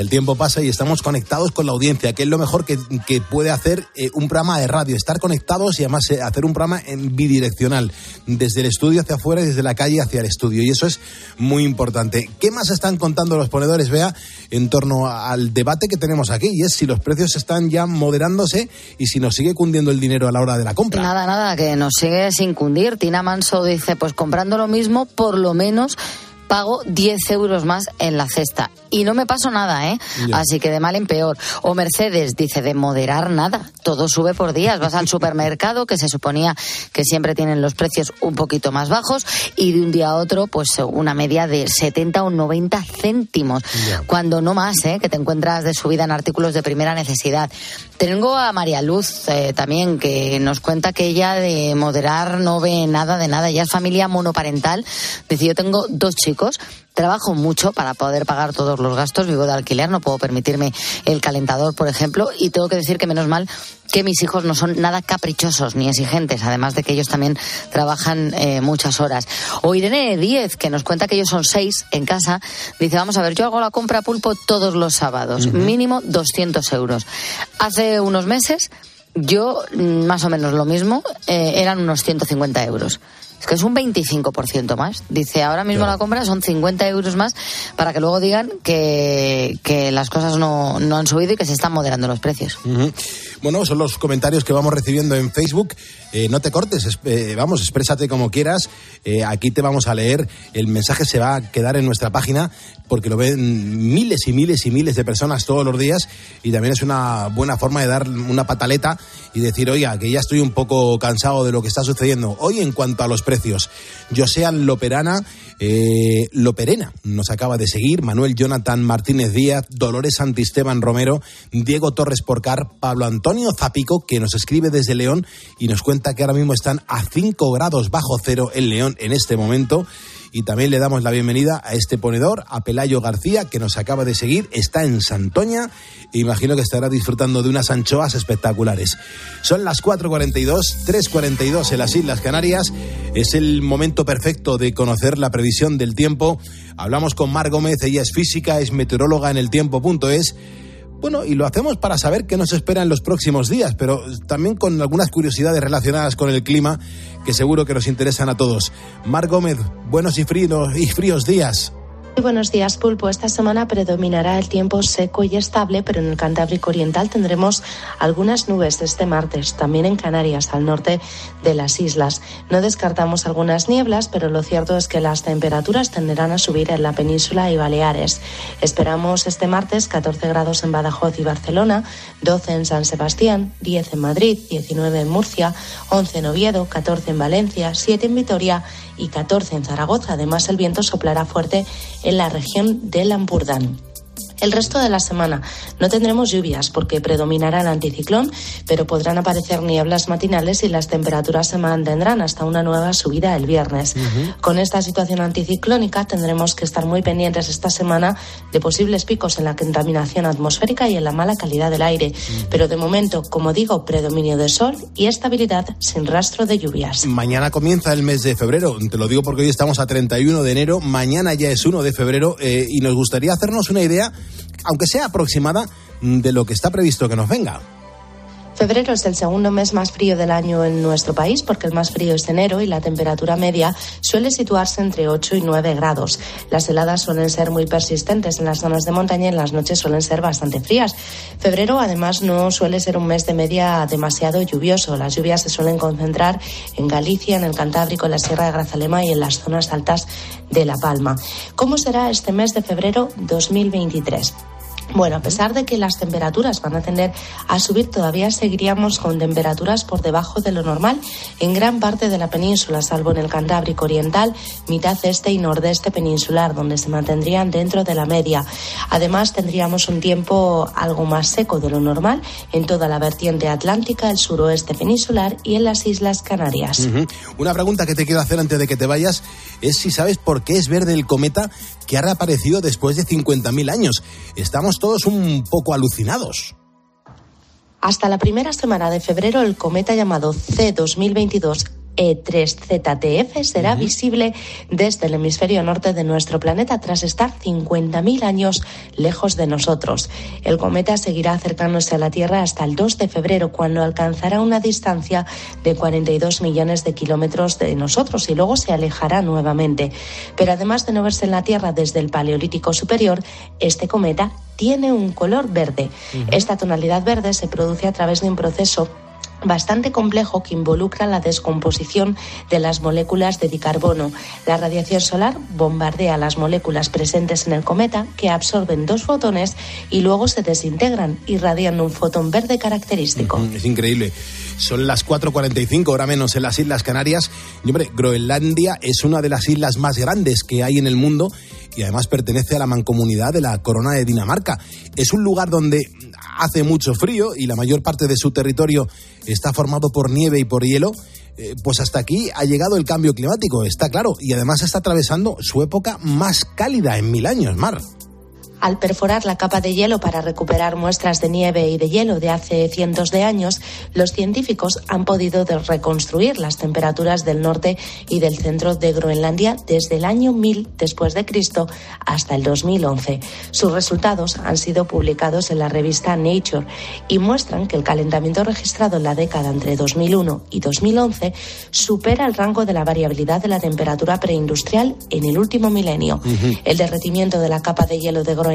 El tiempo pasa y estamos conectados con la audiencia, que es lo mejor que, que puede hacer eh, un programa de radio, estar conectados y además eh, hacer un programa en bidireccional, desde el estudio hacia afuera y desde la calle hacia el estudio. Y eso es muy importante. ¿Qué más están contando los ponedores, Vea, en torno al debate que tenemos aquí? Y es si los precios están ya moderándose y si nos sigue cundiendo el dinero a la hora de la compra. Nada, nada, que nos sigue sin cundir. Tina Manso dice, pues comprando lo mismo, por lo menos pago 10 euros más en la cesta. Y no me paso nada, ¿eh? Ya. Así que de mal en peor. O Mercedes dice, de moderar nada. Todo sube por días. Vas al supermercado, que se suponía que siempre tienen los precios un poquito más bajos, y de un día a otro, pues una media de 70 o 90 céntimos. Cuando no más, ¿eh? Que te encuentras de subida en artículos de primera necesidad. Tengo a María Luz eh, también, que nos cuenta que ella de moderar no ve nada de nada. Ella es familia monoparental. Dice, yo tengo dos chicos, trabajo mucho para poder pagar todos los gastos, vivo de alquiler, no puedo permitirme el calentador, por ejemplo, y tengo que decir que menos mal que mis hijos no son nada caprichosos ni exigentes, además de que ellos también trabajan eh, muchas horas. O Irene Díez, que nos cuenta que ellos son seis en casa, dice, vamos a ver, yo hago la compra pulpo todos los sábados, mínimo 200 euros. Hace unos meses yo, mm, más o menos lo mismo, eh, eran unos 150 euros. Es que es un 25% más. Dice, ahora mismo la compra son 50 euros más para que luego digan que, que las cosas no, no han subido y que se están moderando los precios. Bueno, son los comentarios que vamos recibiendo en Facebook. Eh, no te cortes, es- eh, vamos, exprésate como quieras. Eh, aquí te vamos a leer. El mensaje se va a quedar en nuestra página porque lo ven miles y miles y miles de personas todos los días y también es una buena forma de dar una pataleta y decir, oiga, que ya estoy un poco cansado de lo que está sucediendo. Hoy en cuanto a los precios, Josean Loperana, eh, Loperena nos acaba de seguir, Manuel Jonathan Martínez Díaz, Dolores Santisteban Romero, Diego Torres Porcar, Pablo Antonio Zapico, que nos escribe desde León y nos cuenta que ahora mismo están a 5 grados bajo cero en León en este momento. Y también le damos la bienvenida a este ponedor, a Pelayo García, que nos acaba de seguir, está en Santoña, e imagino que estará disfrutando de unas anchoas espectaculares. Son las 4.42, 3.42 en las Islas Canarias, es el momento perfecto de conocer la previsión del tiempo. Hablamos con Mar Gómez, ella es física, es meteoróloga en el tiempo.es. Bueno, y lo hacemos para saber qué nos espera en los próximos días, pero también con algunas curiosidades relacionadas con el clima que seguro que nos interesan a todos. Mar Gómez, buenos y fríos, y fríos días. Muy buenos días, Pulpo. Esta semana predominará el tiempo seco y estable, pero en el Cantábrico Oriental tendremos algunas nubes este martes, también en Canarias, al norte de las islas. No descartamos algunas nieblas, pero lo cierto es que las temperaturas tenderán a subir en la península y Baleares. Esperamos este martes 14 grados en Badajoz y Barcelona, 12 en San Sebastián, 10 en Madrid, 19 en Murcia, 11 en Oviedo, 14 en Valencia, 7 en Vitoria y 14 en Zaragoza. Además, el viento soplará fuerte en la región del Ampurdán. El resto de la semana no tendremos lluvias porque predominará el anticiclón, pero podrán aparecer nieblas matinales y las temperaturas se mantendrán hasta una nueva subida el viernes. Con esta situación anticiclónica tendremos que estar muy pendientes esta semana de posibles picos en la contaminación atmosférica y en la mala calidad del aire. Pero de momento, como digo, predominio de sol y estabilidad sin rastro de lluvias. Mañana comienza el mes de febrero, te lo digo porque hoy estamos a 31 de enero, mañana ya es 1 de febrero eh, y nos gustaría hacernos una idea, aunque sea aproximada, de lo que está previsto que nos venga. Febrero es el segundo mes más frío del año en nuestro país porque el más frío es enero y la temperatura media suele situarse entre 8 y 9 grados. Las heladas suelen ser muy persistentes en las zonas de montaña y en las noches suelen ser bastante frías. Febrero además no suele ser un mes de media demasiado lluvioso. Las lluvias se suelen concentrar en Galicia, en el Cantábrico, en la Sierra de Grazalema y en las zonas altas de La Palma. ¿Cómo será este mes de febrero 2023? Bueno, a pesar de que las temperaturas van a tender a subir, todavía seguiríamos con temperaturas por debajo de lo normal en gran parte de la península, salvo en el Cantábrico Oriental, mitad este y nordeste peninsular, donde se mantendrían dentro de la media. Además, tendríamos un tiempo algo más seco de lo normal en toda la vertiente atlántica, el suroeste peninsular y en las Islas Canarias. Una pregunta que te quiero hacer antes de que te vayas es si sabes por qué es verde el cometa que ha reaparecido después de 50.000 años. Estamos todos un poco alucinados. Hasta la primera semana de febrero, el cometa llamado C2022 E3ZTF será visible desde el hemisferio norte de nuestro planeta tras estar 50.000 años lejos de nosotros. El cometa seguirá acercándose a la Tierra hasta el 2 de febrero, cuando alcanzará una distancia de 42 millones de kilómetros de nosotros y luego se alejará nuevamente. Pero además de no verse en la Tierra desde el Paleolítico Superior, este cometa tiene un color verde. Esta tonalidad verde se produce a través de un proceso bastante complejo que involucra la descomposición de las moléculas de dicarbono. La radiación solar bombardea las moléculas presentes en el cometa que absorben dos fotones y luego se desintegran, irradiando un fotón verde característico. Es increíble. Son las 4.45, hora menos en las Islas Canarias. Y hombre, Groenlandia es una de las islas más grandes que hay en el mundo y además pertenece a la mancomunidad de la Corona de Dinamarca. Es un lugar donde hace mucho frío y la mayor parte de su territorio está formado por nieve y por hielo. Eh, Pues hasta aquí ha llegado el cambio climático, está claro, y además está atravesando su época más cálida en mil años, Mar. Al perforar la capa de hielo para recuperar muestras de nieve y de hielo de hace cientos de años, los científicos han podido reconstruir las temperaturas del norte y del centro de Groenlandia desde el año 1000 después de Cristo hasta el 2011. Sus resultados han sido publicados en la revista Nature y muestran que el calentamiento registrado en la década entre 2001 y 2011 supera el rango de la variabilidad de la temperatura preindustrial en el último milenio. El derretimiento de la capa de hielo de Groenlandia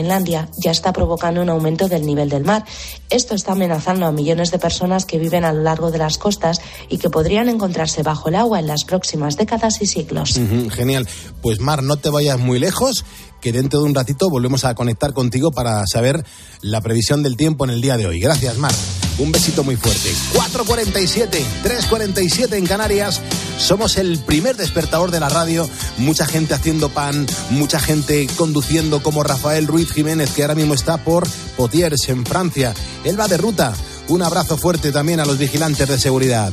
ya está provocando un aumento del nivel del mar. Esto está amenazando a millones de personas que viven a lo largo de las costas y que podrían encontrarse bajo el agua en las próximas décadas y siglos. Genial. Pues Mar, no te vayas muy lejos, que dentro de un ratito volvemos a conectar contigo para saber la previsión del tiempo en el día de hoy. Gracias, Mar. Un besito muy fuerte. 4.47, 3.47 en Canarias. Somos el primer despertador de la radio. Mucha gente haciendo pan, mucha gente conduciendo como Rafael Ruiz Jiménez, que ahora mismo está por Potiers, en Francia. Él va de ruta. Un abrazo fuerte también a los vigilantes de seguridad.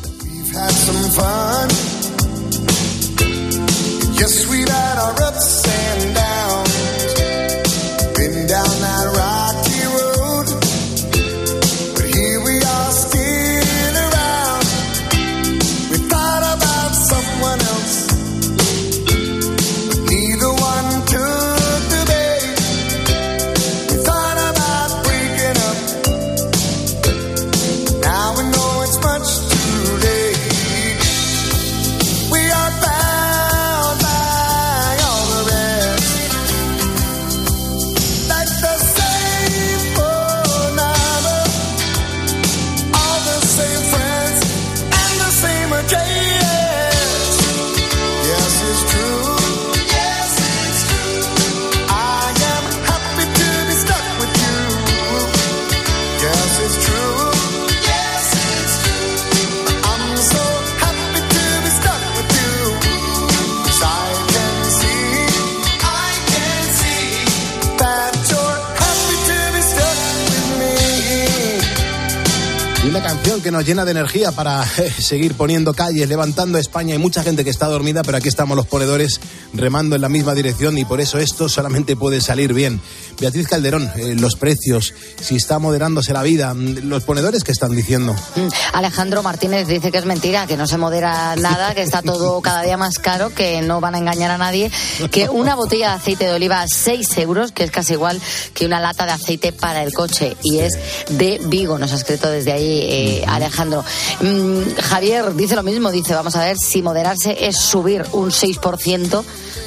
Que nos llena de energía para eh, seguir poniendo calles, levantando España. Hay mucha gente que está dormida, pero aquí estamos los ponedores remando en la misma dirección y por eso esto solamente puede salir bien. Beatriz Calderón, eh, los precios, si está moderándose la vida, mm, los ponedores que están diciendo. Mm, Alejandro Martínez dice que es mentira, que no se modera nada, que está todo cada día más caro, que no van a engañar a nadie, que una botella de aceite de oliva a 6 euros, que es casi igual que una lata de aceite para el coche, y es de Vigo, nos ha escrito desde ahí eh, Alejandro. Mm, Javier dice lo mismo, dice, vamos a ver, si moderarse es subir un 6%,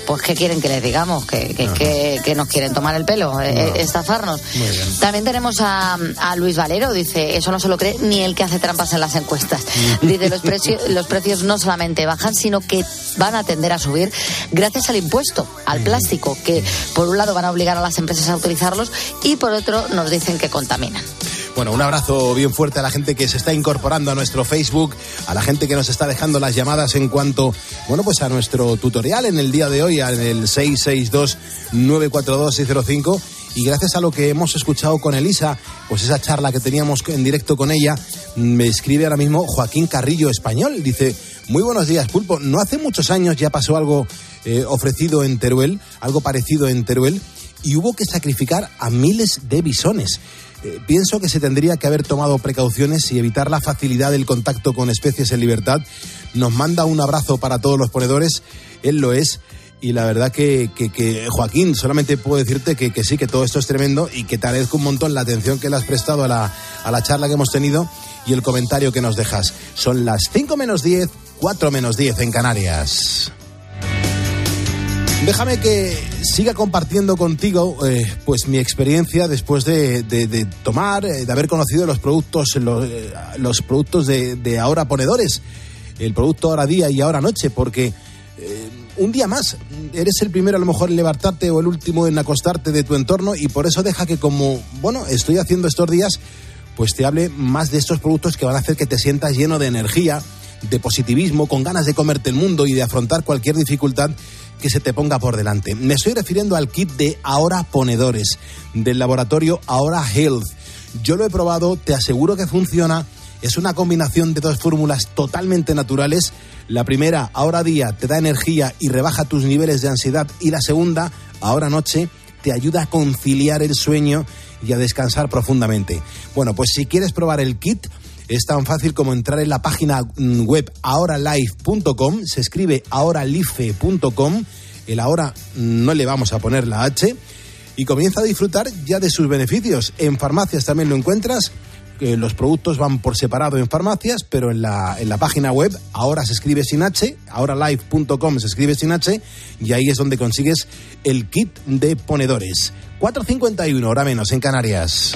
pues ¿qué quieren que les digamos? ¿Que, que, que- que nos quieren tomar el pelo? eh, No. estafarnos. También tenemos a, a Luis Valero, dice, eso no se lo cree ni el que hace trampas en las encuestas. Dice, los, precios los precios no solamente bajan, sino que van a tender a subir gracias al impuesto, al plástico, que por un lado van a obligar a las empresas a utilizarlos y por otro nos dicen que contaminan. Bueno, un abrazo bien fuerte a la gente que se está incorporando a nuestro Facebook, a la gente que nos está dejando las llamadas en cuanto, bueno, pues a nuestro tutorial en el día de hoy, en el 662-942-605. Y gracias a lo que hemos escuchado con Elisa, pues esa charla que teníamos en directo con ella, me escribe ahora mismo Joaquín Carrillo Español. Dice, muy buenos días, Pulpo. No hace muchos años ya pasó algo eh, ofrecido en Teruel, algo parecido en Teruel, y hubo que sacrificar a miles de bisones. Eh, pienso que se tendría que haber tomado precauciones y evitar la facilidad del contacto con especies en libertad. Nos manda un abrazo para todos los ponedores, él lo es. Y la verdad que, Joaquín, solamente puedo decirte que, que sí, que todo esto es tremendo y que te agradezco un montón la atención que le has prestado a la, a la charla que hemos tenido y el comentario que nos dejas. Son las 5 menos 10, 4 menos 10 en Canarias. Déjame que siga compartiendo contigo eh, pues mi experiencia después de, de- tomar, eh, de haber conocido los productos, los, eh, los productos de, de ahora ponedores, el producto ahora día y ahora noche, porque un día más eres el primero a lo mejor en levantarte o el último en acostarte de tu entorno y por eso deja que como, bueno, estoy haciendo estos días, pues te hable más de estos productos que van a hacer que te sientas lleno de energía, de positivismo, con ganas de comerte el mundo y de afrontar cualquier dificultad que se te ponga por delante. Me estoy refiriendo al kit de Ahora Ponedores, del laboratorio Ahora Health. Yo lo he probado, te aseguro que funciona. Es una combinación de dos fórmulas totalmente naturales. La primera, ahora día, te da energía y rebaja tus niveles de ansiedad. Y la segunda, ahora noche, te ayuda a conciliar el sueño y a descansar profundamente. Bueno, pues si quieres probar el kit, es tan fácil como entrar en la página mm, web ahoralife.com, se escribe ahoralife.com, el ahora no le vamos a poner la H, y comienza a disfrutar ya de sus beneficios. En farmacias también lo encuentras, los productos van por separado en farmacias, pero en la, en la página web ahora se escribe sin H, ahoralife.com se escribe sin H, y ahí es donde consigues el kit de ponedores. 4.51, hora menos en Canarias.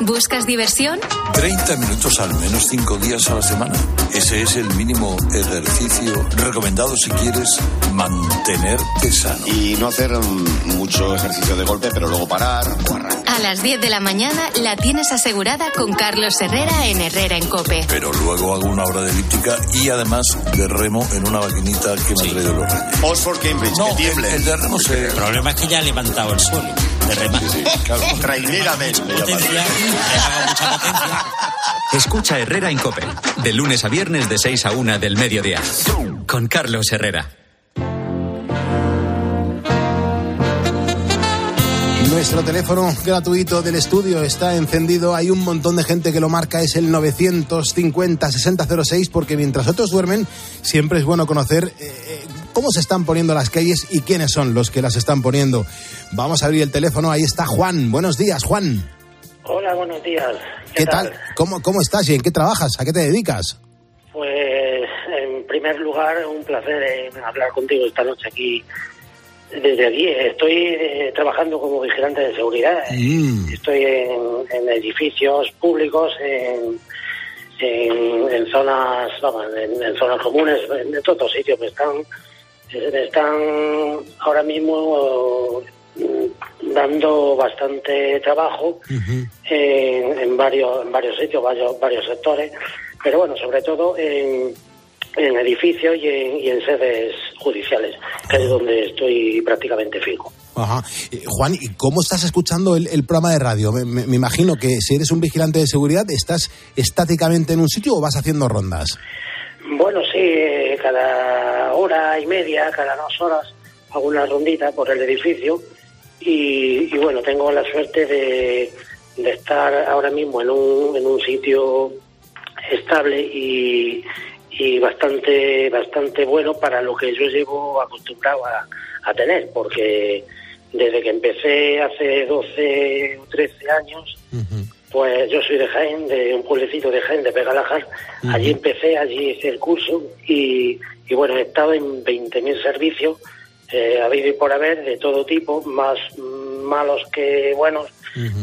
¿Buscas diversión? 30 minutos al menos 5 días a la semana. Ese es el mínimo ejercicio recomendado si quieres mantenerte sano. Y no hacer mucho ejercicio de golpe, pero luego parar o arrancar. A las 10 de la mañana la tienes asegurada con Carlos Herrera en Herrera en Cope. Pero luego hago una hora de elíptica y además de remo en una maquinita que me ha traído los reyes. Oxford Cambridge, No, que tiemble. el de remo se... El problema es que ya ha levantado el suelo de. Claro. Potencia, mucha potencia. Escucha Herrera en Cope. De lunes a viernes de 6 a 1 del mediodía. Con Carlos Herrera. Nuestro teléfono gratuito del estudio está encendido. Hay un montón de gente que lo marca. Es el 950-6006 porque mientras otros duermen, siempre es bueno conocer eh, eh, cómo se están poniendo las calles y quiénes son los que las están poniendo. Vamos a abrir el teléfono. Ahí está Juan. Buenos días, Juan. Hola, buenos días. ¿Qué, tal? ¿Cómo, ¿Cómo estás y en qué trabajas? ¿A qué te dedicas? Pues, en primer lugar, un placer eh, hablar contigo esta noche aquí. Desde aquí estoy eh, trabajando como vigilante de seguridad. Mm. Estoy en, en edificios públicos, en, en, en zonas, vamos, en, zonas comunes, en, todos sitios. Me están, están ahora mismo mm, dando bastante trabajo en, en varios en varios sitios, varios, varios sectores, pero bueno, sobre todo en, en edificios y en, y en sedes judiciales, que es donde estoy prácticamente fijo. Ajá. Eh, Juan, ¿y cómo estás escuchando el, el programa de radio? Me, me- me imagino que si eres un vigilante de seguridad, ¿estás estáticamente en un sitio o vas haciendo rondas? Bueno, sí, eh, cada hora y media, cada dos horas, hago una rondita por el edificio y, y bueno, tengo la suerte de, de estar ahora mismo en un, en un sitio estable y, y bastante bastante bueno para lo que yo llevo acostumbrado a, a tener, porque desde que empecé hace 12 o 13 años, pues yo soy de Jaén, de un pueblecito de Jaén, de Pegalajar. Allí empecé, allí hice el curso y, y bueno, he estado en 20.000 servicios, eh, habido y por haber, de todo tipo, más malos que buenos.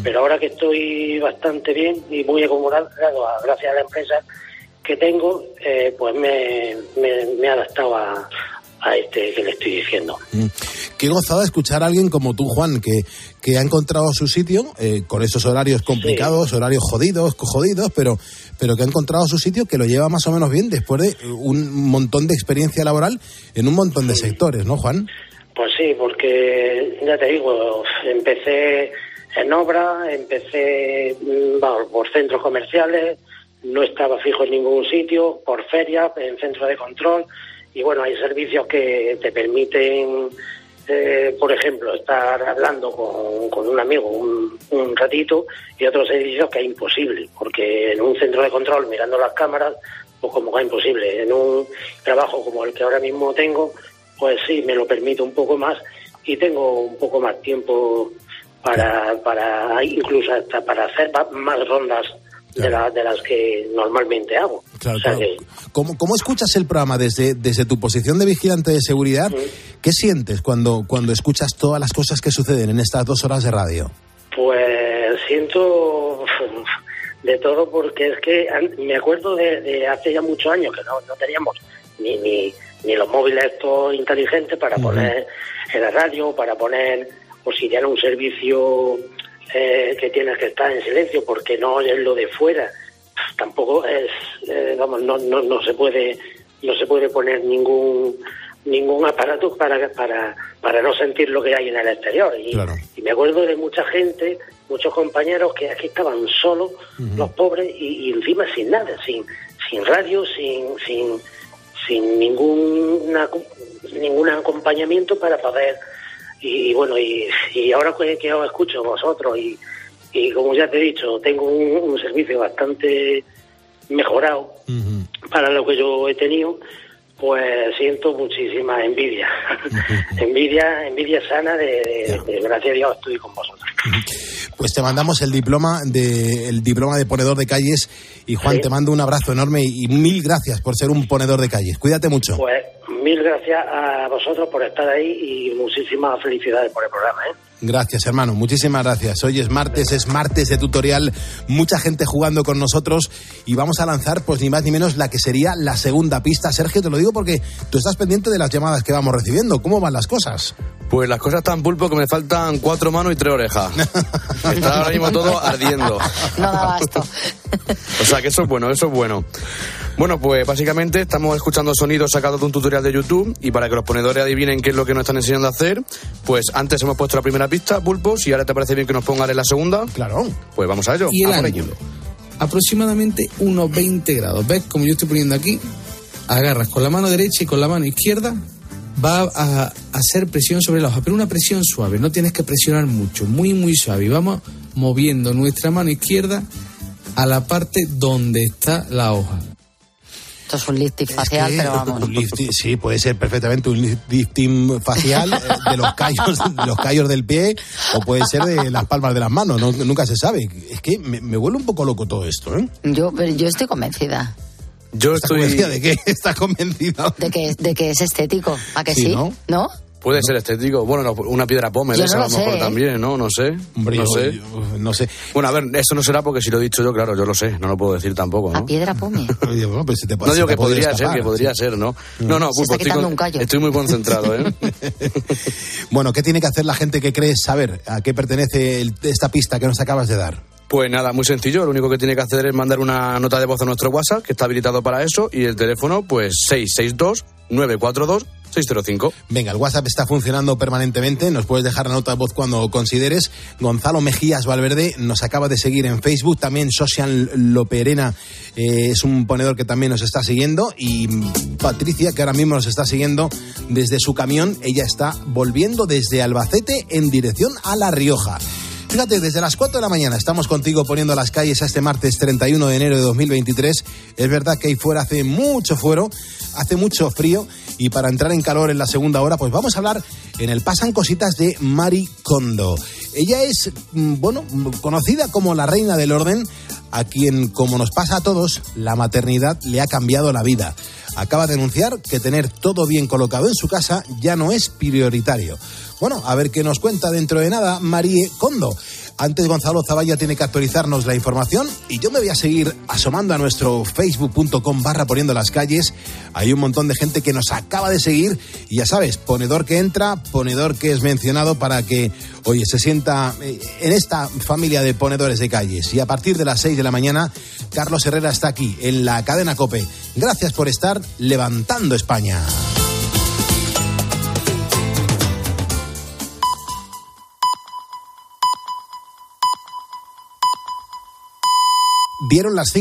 Pero ahora que estoy bastante bien y muy acomodado, a- gracias a la empresa que tengo, eh, pues me, me, me he adaptado a, a este que le estoy diciendo. Mm. Qué gozada escuchar a alguien como tú, Juan, que, que ha encontrado su sitio eh, con esos horarios complicados, horarios jodidos, jodidos, pero, pero que ha encontrado su sitio que lo lleva más o menos bien después de un montón de experiencia laboral en un montón de sectores, ¿no, Juan? Pues sí, porque ya te digo, empecé en obra, empecé mm, por centros comerciales, no estaba fijo en ningún sitio, por feria, en centro de control, y bueno, hay servicios que te permiten, eh, por ejemplo, estar hablando con, con un amigo un, un ratito, y otros servicios que es imposible, porque en un centro de control, mirando las cámaras, pues como que es imposible. En un trabajo como el que ahora mismo tengo, pues sí, me lo permite un poco más y tengo un poco más tiempo para, para incluso hasta para hacer más rondas de, la- de las que normalmente hago. Claro, O sea claro. que, ¿Cómo, cómo escuchas el programa desde, desde tu posición de vigilante de seguridad? ¿Qué sientes cuando, cuando escuchas todas las cosas que suceden en estas dos horas de radio? Pues siento de todo porque es que me acuerdo de, de hace ya muchos años que no, no teníamos ni, ni, ni los móviles estos inteligentes para poner en la radio, para poner, o si era un servicio eh, que tienes que estar en silencio porque no oyes lo de fuera, tampoco es, eh, vamos, no, no, no se puede no se puede poner ningún ningún aparato para, para, para no sentir lo que hay en el exterior. Y, y me acuerdo de mucha gente, muchos compañeros que aquí estaban solos, los pobres, y, y encima sin nada, sin, sin radio, sin, sin, sin ninguna, ningún acompañamiento para poder. Y, y bueno, y, y ahora que, que os escucho vosotros, y, y como ya te he dicho, tengo un, un servicio bastante mejorado para lo que yo he tenido, pues siento muchísima envidia. envidia, envidia sana de, de- de gracias a Dios estoy con vosotros. Pues te mandamos el diploma de, el diploma de ponedor de calles y Juan, Sí. te mando un abrazo enorme y, y mil gracias por ser un ponedor de calles. Cuídate mucho. Pues mil gracias a vosotros por estar ahí y muchísimas felicidades por el programa. ¿eh? Gracias, hermano. Muchísimas gracias. Hoy es martes, es martes de tutorial. Mucha gente jugando con nosotros y vamos a lanzar, pues ni más ni menos, la que sería la segunda pista. Sergio, te lo digo porque tú estás pendiente de las llamadas que vamos recibiendo. ¿Cómo van las cosas? Pues las cosas tan pulpo que me faltan cuatro manos y tres orejas. Está ahora mismo todo ardiendo. No da. O sea que eso es bueno, eso es bueno. Bueno, pues básicamente estamos escuchando sonidos sacados de un tutorial de YouTube y para que los ponedores adivinen qué es lo que nos están enseñando a hacer, pues antes hemos puesto la primera pista, Pulpo, si ahora te parece bien que nos pongan en la segunda. Claro. Pues vamos a ello. Y el a ángulo. Aproximadamente unos 20 grados. ¿Ves? Como yo estoy poniendo aquí, agarras con la mano derecha y con la mano izquierda, va a, a hacer presión sobre la hoja, pero una presión suave, no tienes que presionar mucho, muy, muy suave. Y vamos moviendo nuestra mano izquierda a la parte donde está la hoja. Esto es un lifting facial, pero vamos. Un lifting, sí, puede ser perfectamente un lif- lifting facial eh, de los callos, de los callos del pie o puede ser de las palmas de las manos. no- nunca se sabe. Es que me, me vuelve un poco loco todo esto. ¿eh? Yo, pero yo estoy convencida Yo ¿Estás estoy... convencida de qué? ¿Estás convencida? de que, de que es estético. ¿A que Sí, sí? ¿no? ¿No? Puede ser estético. Bueno, no, una piedra pómez, esa no a lo mejor sé, ¿eh? también, ¿no? No sé. Hombre, no yo- sé. yo no sé. Bueno, a ver, eso no será porque si lo he dicho yo, claro, yo lo sé, no lo puedo decir tampoco, A ¿no? piedra bueno, pues se te- No digo que podría ser, que podría sí. ser, ¿no? No, no, Pulpo, está estoy, con- un callo. estoy muy concentrado, ¿eh? Bueno, ¿qué tiene que hacer la gente que cree saber a qué pertenece el- esta pista que nos acabas de dar? Pues nada, muy sencillo. Lo único que tiene que hacer es mandar una nota de voz a nuestro WhatsApp, que está habilitado para eso, y el teléfono, pues 662-942-605. Venga, el WhatsApp está funcionando permanentemente. Nos puedes dejar la nota de voz cuando consideres. Gonzalo Mejías Valverde nos acaba de seguir en Facebook. También Social Loperena eh, es un ponedor que también nos está siguiendo. Y Patricia, que ahora mismo nos está siguiendo desde su camión. Ella está volviendo desde Albacete en dirección a La Rioja. Fíjate, desde las 4 de la mañana estamos contigo poniendo las calles a este martes 31 de enero de 2023. Es verdad que ahí fuera hace mucho fuero, hace mucho frío y para entrar en calor en la segunda hora, pues vamos a hablar en el Pasan Cositas de Mari Kondo. Ella es, mm, bueno, conocida como la reina del orden, a quien, como nos pasa a todos, la maternidad le ha cambiado la vida. Acaba de anunciar que tener todo bien colocado en su casa ya no es prioritario. Bueno, a ver qué nos cuenta dentro de nada Marie Kondo. Antes Gonzalo Zavalla tiene que actualizarnos la información y yo me voy a seguir asomando a nuestro facebook.com barra poniendo las calles. Hay un montón de gente que nos acaba de seguir y ya sabes, ponedor que entra, ponedor que es mencionado para que, oye, se sienta eh, en esta familia de ponedores de calles. Y a partir de las 6 de la mañana, Carlos Herrera está aquí en la cadena Cope. Gracias por estar levantando España. Vieron las